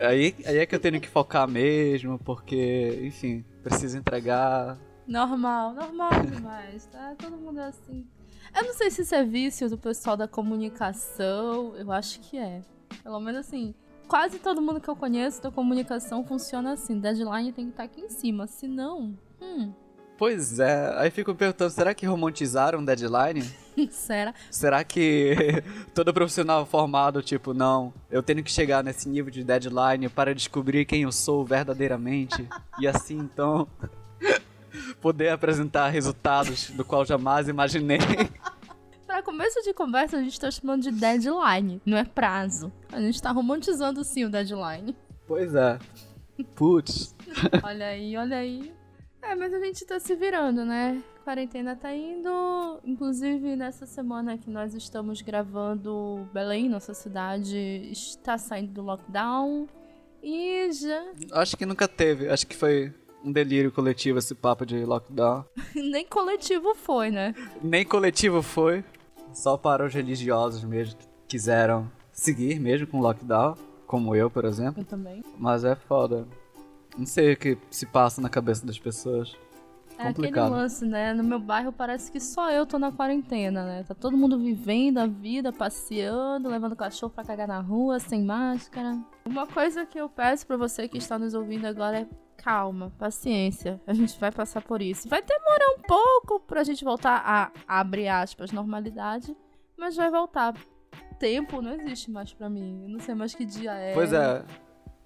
Speaker 2: Aí, aí é que eu tenho que focar mesmo, porque, enfim, preciso entregar.
Speaker 1: Normal, normal demais, tá? Todo mundo é assim. Eu não sei se isso é vício do pessoal da comunicação, eu acho que é. Pelo menos assim, quase todo mundo que eu conheço da comunicação funciona assim. Deadline tem que estar aqui em cima, senão. Hum,
Speaker 2: Pois é, aí fico me perguntando, será que romantizaram o deadline? <laughs>
Speaker 1: será?
Speaker 2: Será que <laughs> todo profissional formado, tipo, não, eu tenho que chegar nesse nível de deadline para descobrir quem eu sou verdadeiramente e assim então <laughs> poder apresentar resultados do qual jamais imaginei.
Speaker 1: Pra começo de conversa, a gente tá chamando de deadline, não é prazo. A gente tá romantizando sim o deadline.
Speaker 2: Pois é. Putz.
Speaker 1: Olha aí, olha aí. É, mas a gente tá se virando, né? Quarentena tá indo. Inclusive, nessa semana que nós estamos gravando, Belém, nossa cidade, está saindo do lockdown. E já.
Speaker 2: Acho que nunca teve, acho que foi um delírio coletivo esse papo de lockdown. <laughs>
Speaker 1: Nem coletivo foi, né?
Speaker 2: Nem coletivo foi, só para os religiosos mesmo que quiseram seguir mesmo com o lockdown, como eu, por exemplo.
Speaker 1: Eu também.
Speaker 2: Mas é foda. Não sei o que se passa na cabeça das pessoas.
Speaker 1: É aquele
Speaker 2: Complicado.
Speaker 1: lance, né? No meu bairro parece que só eu tô na quarentena, né? Tá todo mundo vivendo a vida, passeando, levando cachorro pra cagar na rua, sem máscara. Uma coisa que eu peço pra você que está nos ouvindo agora é calma, paciência. A gente vai passar por isso. Vai demorar um pouco pra gente voltar a, abre aspas, normalidade, mas vai voltar. Tempo não existe mais pra mim. Eu não sei mais que dia é.
Speaker 2: Pois é,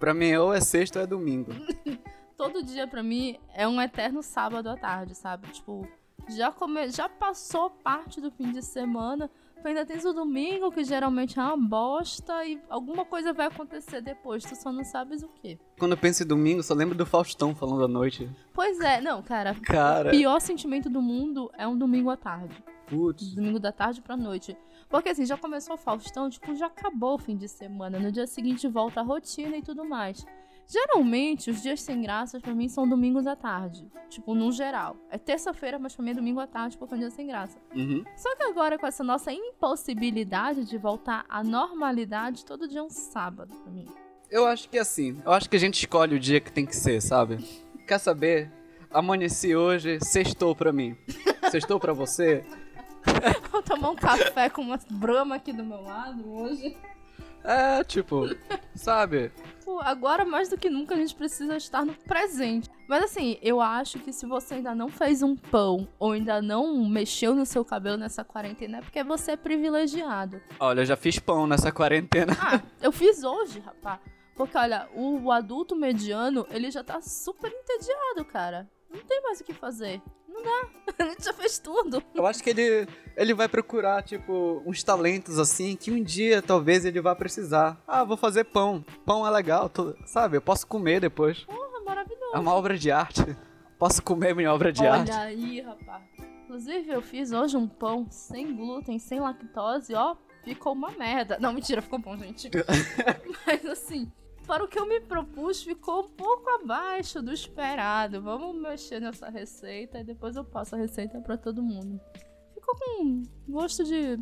Speaker 2: pra mim ou é sexta ou é domingo. <laughs>
Speaker 1: todo dia pra mim é um eterno sábado à tarde, sabe? Tipo, já come... já passou parte do fim de semana, tu ainda tens o domingo, que geralmente é uma bosta, e alguma coisa vai acontecer depois, tu só não sabes o quê.
Speaker 2: Quando eu penso em domingo, só lembro do Faustão falando à noite.
Speaker 1: Pois é, não, cara,
Speaker 2: Cara,
Speaker 1: o pior sentimento do mundo é um domingo à tarde.
Speaker 2: putz.
Speaker 1: Domingo da tarde pra noite. Porque assim, já começou o Faustão, tipo, já acabou o fim de semana. No dia seguinte volta a rotina e tudo mais. Geralmente, os dias sem graças pra mim são domingos à tarde. Tipo, no geral. É terça-feira, mas pra mim é domingo à tarde porque é um dia sem graça.
Speaker 2: Uhum.
Speaker 1: Só que agora, com essa nossa impossibilidade de voltar à normalidade, todo dia é um sábado pra mim.
Speaker 2: Eu acho que é assim, eu acho que a gente escolhe o dia que tem que ser, sabe? Quer saber? Amanheci hoje, sextou pra mim. Sextou pra você? <laughs>
Speaker 1: Vou tomar um café com uma brama aqui do meu lado hoje.
Speaker 2: É, tipo, sabe?
Speaker 1: Pô, agora mais do que nunca a gente precisa estar no presente. Mas assim, eu acho que se você ainda não fez um pão ou ainda não mexeu no seu cabelo nessa quarentena, é porque você é privilegiado.
Speaker 2: Olha, eu já fiz pão nessa quarentena.
Speaker 1: Ah, eu fiz hoje, rapaz. Porque olha, o, o adulto mediano, ele já tá super entediado, cara. Não tem mais o que fazer. Não dá. <laughs> A gente já fez tudo.
Speaker 2: Eu acho que ele, ele vai procurar, tipo, uns talentos assim que um dia talvez ele vá precisar. Ah, vou fazer pão. Pão é legal, tô- sabe? Eu posso comer depois.
Speaker 1: Porra, maravilhoso.
Speaker 2: É uma obra de arte. Posso comer minha obra de arte.
Speaker 1: Olha aí, rapaz. Inclusive, eu fiz hoje um pão sem glúten, sem lactose, ó. Ficou uma merda. Não, mentira, ficou bom, gente. <laughs> Mas assim, para o que eu me propus, ficou um pouco abaixo do esperado. Vamos mexer nessa receita e depois eu passo a receita pra todo mundo. Ficou com gosto de.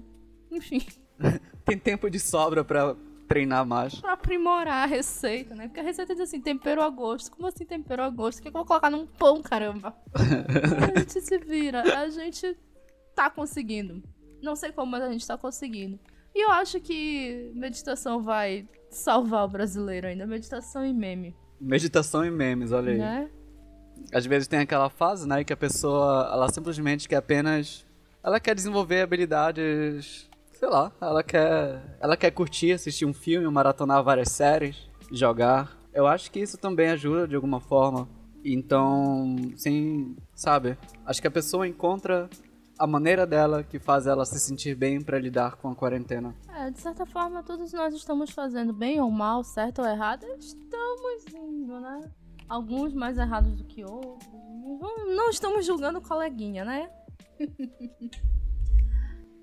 Speaker 1: Enfim, <laughs>
Speaker 2: Tem tempo de sobra pra treinar mais.
Speaker 1: pra aprimorar a receita, né? Porque a receita diz assim, tempero a gosto. Como assim tempero a gosto? O que, que eu vou colocar num pão, caramba? a <laughs> gente se vira. A gente tá conseguindo. Não sei como, mas a gente tá conseguindo. E eu acho que meditação vai salvar o brasileiro ainda. Meditação e meme,
Speaker 2: Meditação e memes, olha aí.
Speaker 1: né?
Speaker 2: Às vezes tem aquela fase, né, que a pessoa, ela simplesmente quer apenas ela quer desenvolver habilidades, sei lá, ela quer, ela quer curtir, assistir um filme, maratonar várias séries, jogar. Eu acho que isso também ajuda de alguma forma. Então, sim, sabe? Acho que a pessoa encontra a maneira dela que faz ela se sentir bem para lidar com a quarentena.
Speaker 1: É, de certa forma, todos nós estamos fazendo bem ou mal, certo ou errado, estamos indo, né? Alguns mais errados do que outros. Não estamos julgando coleguinha, né? <laughs>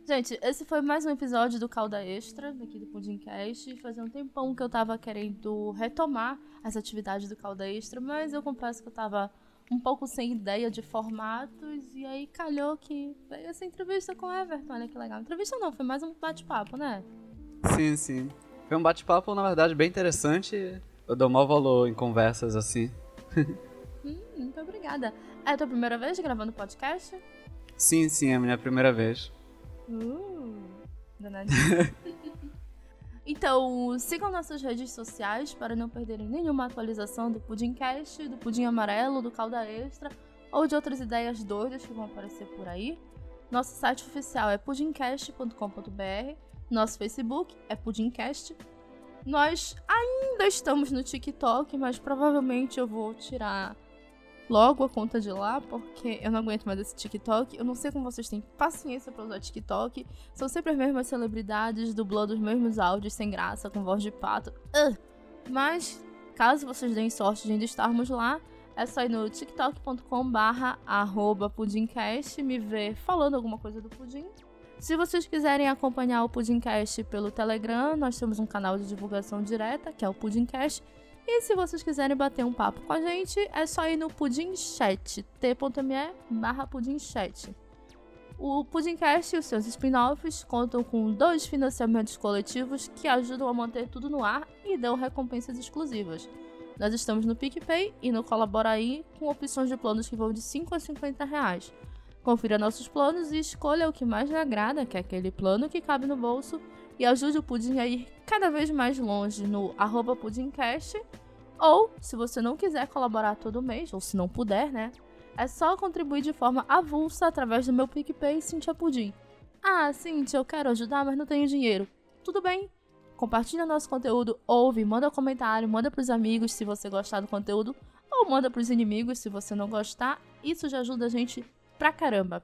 Speaker 1: Gente, esse foi mais um episódio do Calda Extra, daqui do Pudimcast. Fazia um tempão que eu tava querendo retomar as atividades do Calda Extra, mas eu confesso que eu tava um pouco sem ideia de formatos, e aí calhou que veio essa entrevista com o Everton, olha que legal. Entrevista não, foi mais um bate-papo, né?
Speaker 2: Sim, sim. Foi um bate-papo, na verdade, bem interessante. Eu dou mau valor em conversas assim. <laughs>
Speaker 1: hum, muito obrigada. É a tua primeira vez gravando podcast?
Speaker 2: Sim, sim, é a minha primeira vez.
Speaker 1: Uh, danadinho. <laughs> Então, sigam nossas redes sociais para não perderem nenhuma atualização do Pudimcast, do Pudim Amarelo, do Calda Extra ou de outras ideias doidas que vão aparecer por aí. Nosso site oficial é pudimcast.com.br, nosso Facebook é Pudimcast. Nós ainda estamos no TikTok, mas provavelmente eu vou tirar logo a conta de lá, porque eu não aguento mais esse TikTok. Eu não sei como vocês têm paciência para usar TikTok. São sempre as mesmas celebridades dublando os mesmos áudios sem graça, com voz de pato. Uh! Mas, caso vocês deem sorte de ainda estarmos lá, é só ir no tiktok.com barra pudimcast, me ver falando alguma coisa do pudim. Se vocês quiserem acompanhar o Pudimcast pelo Telegram, nós temos um canal de divulgação direta, que é o Pudimcast, e se vocês quiserem bater um papo com a gente, é só ir no Pudim Chat, t.me barra Pudim Chat. O Pudimcast e os seus spin-offs contam com dois financiamentos coletivos que ajudam a manter tudo no ar e dão recompensas exclusivas. Nós estamos no PicPay e no Colabora aí com opções de planos que vão de 5 a 50 reais. Confira nossos planos e escolha o que mais lhe agrada, que é aquele plano que cabe no bolso e ajude o Pudim a ir cada vez mais longe no arroba Pudimcast. Ou, se você não quiser colaborar todo mês, ou se não puder, né? É só contribuir de forma avulsa através do meu PicPay Cintia Pudim. Ah, Cintia, eu quero ajudar, mas não tenho dinheiro. Tudo bem. Compartilha nosso conteúdo, ouve, manda comentário, manda pros amigos se você gostar do conteúdo, ou manda pros inimigos se você não gostar. Isso já ajuda a gente pra caramba.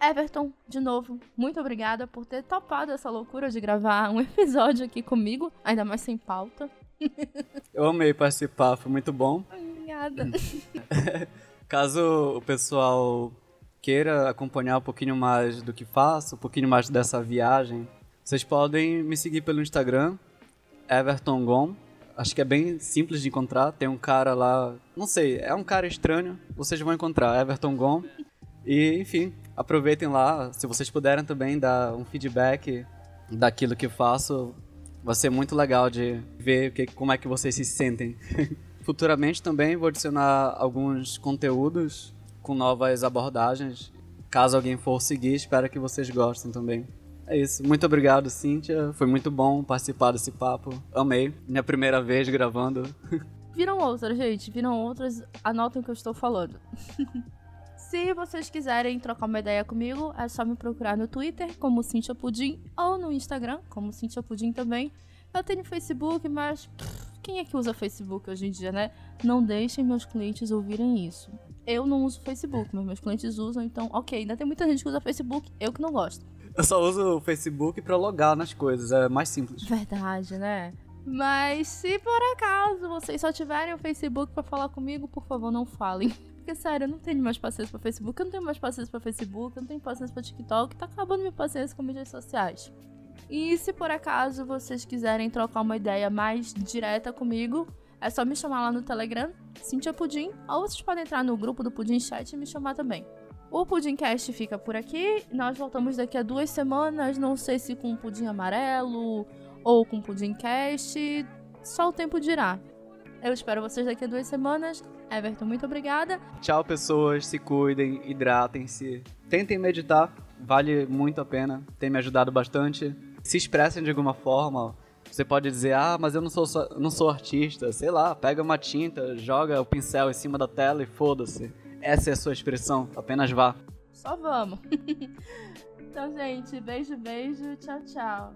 Speaker 1: Everton, de novo, muito obrigada por ter topado essa loucura de gravar um <laughs> episódio aqui comigo, ainda mais sem pauta.
Speaker 2: Eu amei participar, foi muito bom.
Speaker 1: Obrigada. <laughs>
Speaker 2: Caso o pessoal queira acompanhar um pouquinho mais do que faço, um pouquinho mais dessa viagem, vocês podem me seguir pelo Instagram, Everton Gon. Acho que é bem simples de encontrar. Tem um cara lá, não sei, é um cara estranho. Vocês vão encontrar Everton Gon. E, enfim, aproveitem lá. Se vocês puderem também dar um feedback daquilo que faço, vai ser muito legal de ver que, como é que vocês se sentem. <laughs> Futuramente também vou adicionar alguns conteúdos com novas abordagens. Caso alguém for seguir, espero que vocês gostem também. É isso. Muito obrigado, Cíntia. Foi muito bom participar desse papo. Amei. Minha primeira vez gravando. <laughs>
Speaker 1: Viram outras, gente. Viram outras. Anotem o que eu estou falando. <laughs> Se vocês quiserem trocar uma ideia comigo, é só me procurar no Twitter como Cintia Pudim ou no Instagram como Cintia Pudim também. Eu tenho Facebook, mas pff, quem é que usa Facebook hoje em dia, né? Não deixem meus clientes ouvirem isso. Eu não uso Facebook, mas meus clientes usam, então, ok, ainda tem muita gente que usa Facebook, eu que não gosto.
Speaker 2: Eu só uso o Facebook pra logar nas coisas, é mais simples.
Speaker 1: Verdade, né? Mas se por acaso vocês só tiverem o Facebook para falar comigo, por favor, não falem. Porque, sério, eu não tenho mais paciência pra Facebook, eu não tenho mais paciência pra Facebook, eu não tenho paciência pra TikTok, tá acabando minha paciência com mídias sociais. E se por acaso vocês quiserem trocar uma ideia mais direta comigo, é só me chamar lá no Telegram, Cintia Pudim, ou vocês podem entrar no grupo do Pudim Chat e me chamar também. O Pudimcast fica por aqui, nós voltamos daqui a duas semanas, não sei se com pudim amarelo ou com Pudimcast, só o tempo dirá. Eu espero vocês daqui a duas semanas. Everton, muito obrigada.
Speaker 2: Tchau, pessoas. Se cuidem, hidratem-se. Tentem meditar, vale muito a pena. Tem me ajudado bastante. Se expressem de alguma forma. Você pode dizer, ah, mas eu não sou, não sou artista. Sei lá, pega uma tinta, joga o pincel em cima da tela e foda-se. Essa é a sua expressão, apenas vá.
Speaker 1: Só vamos. <laughs> então, gente, beijo, beijo. Tchau, tchau.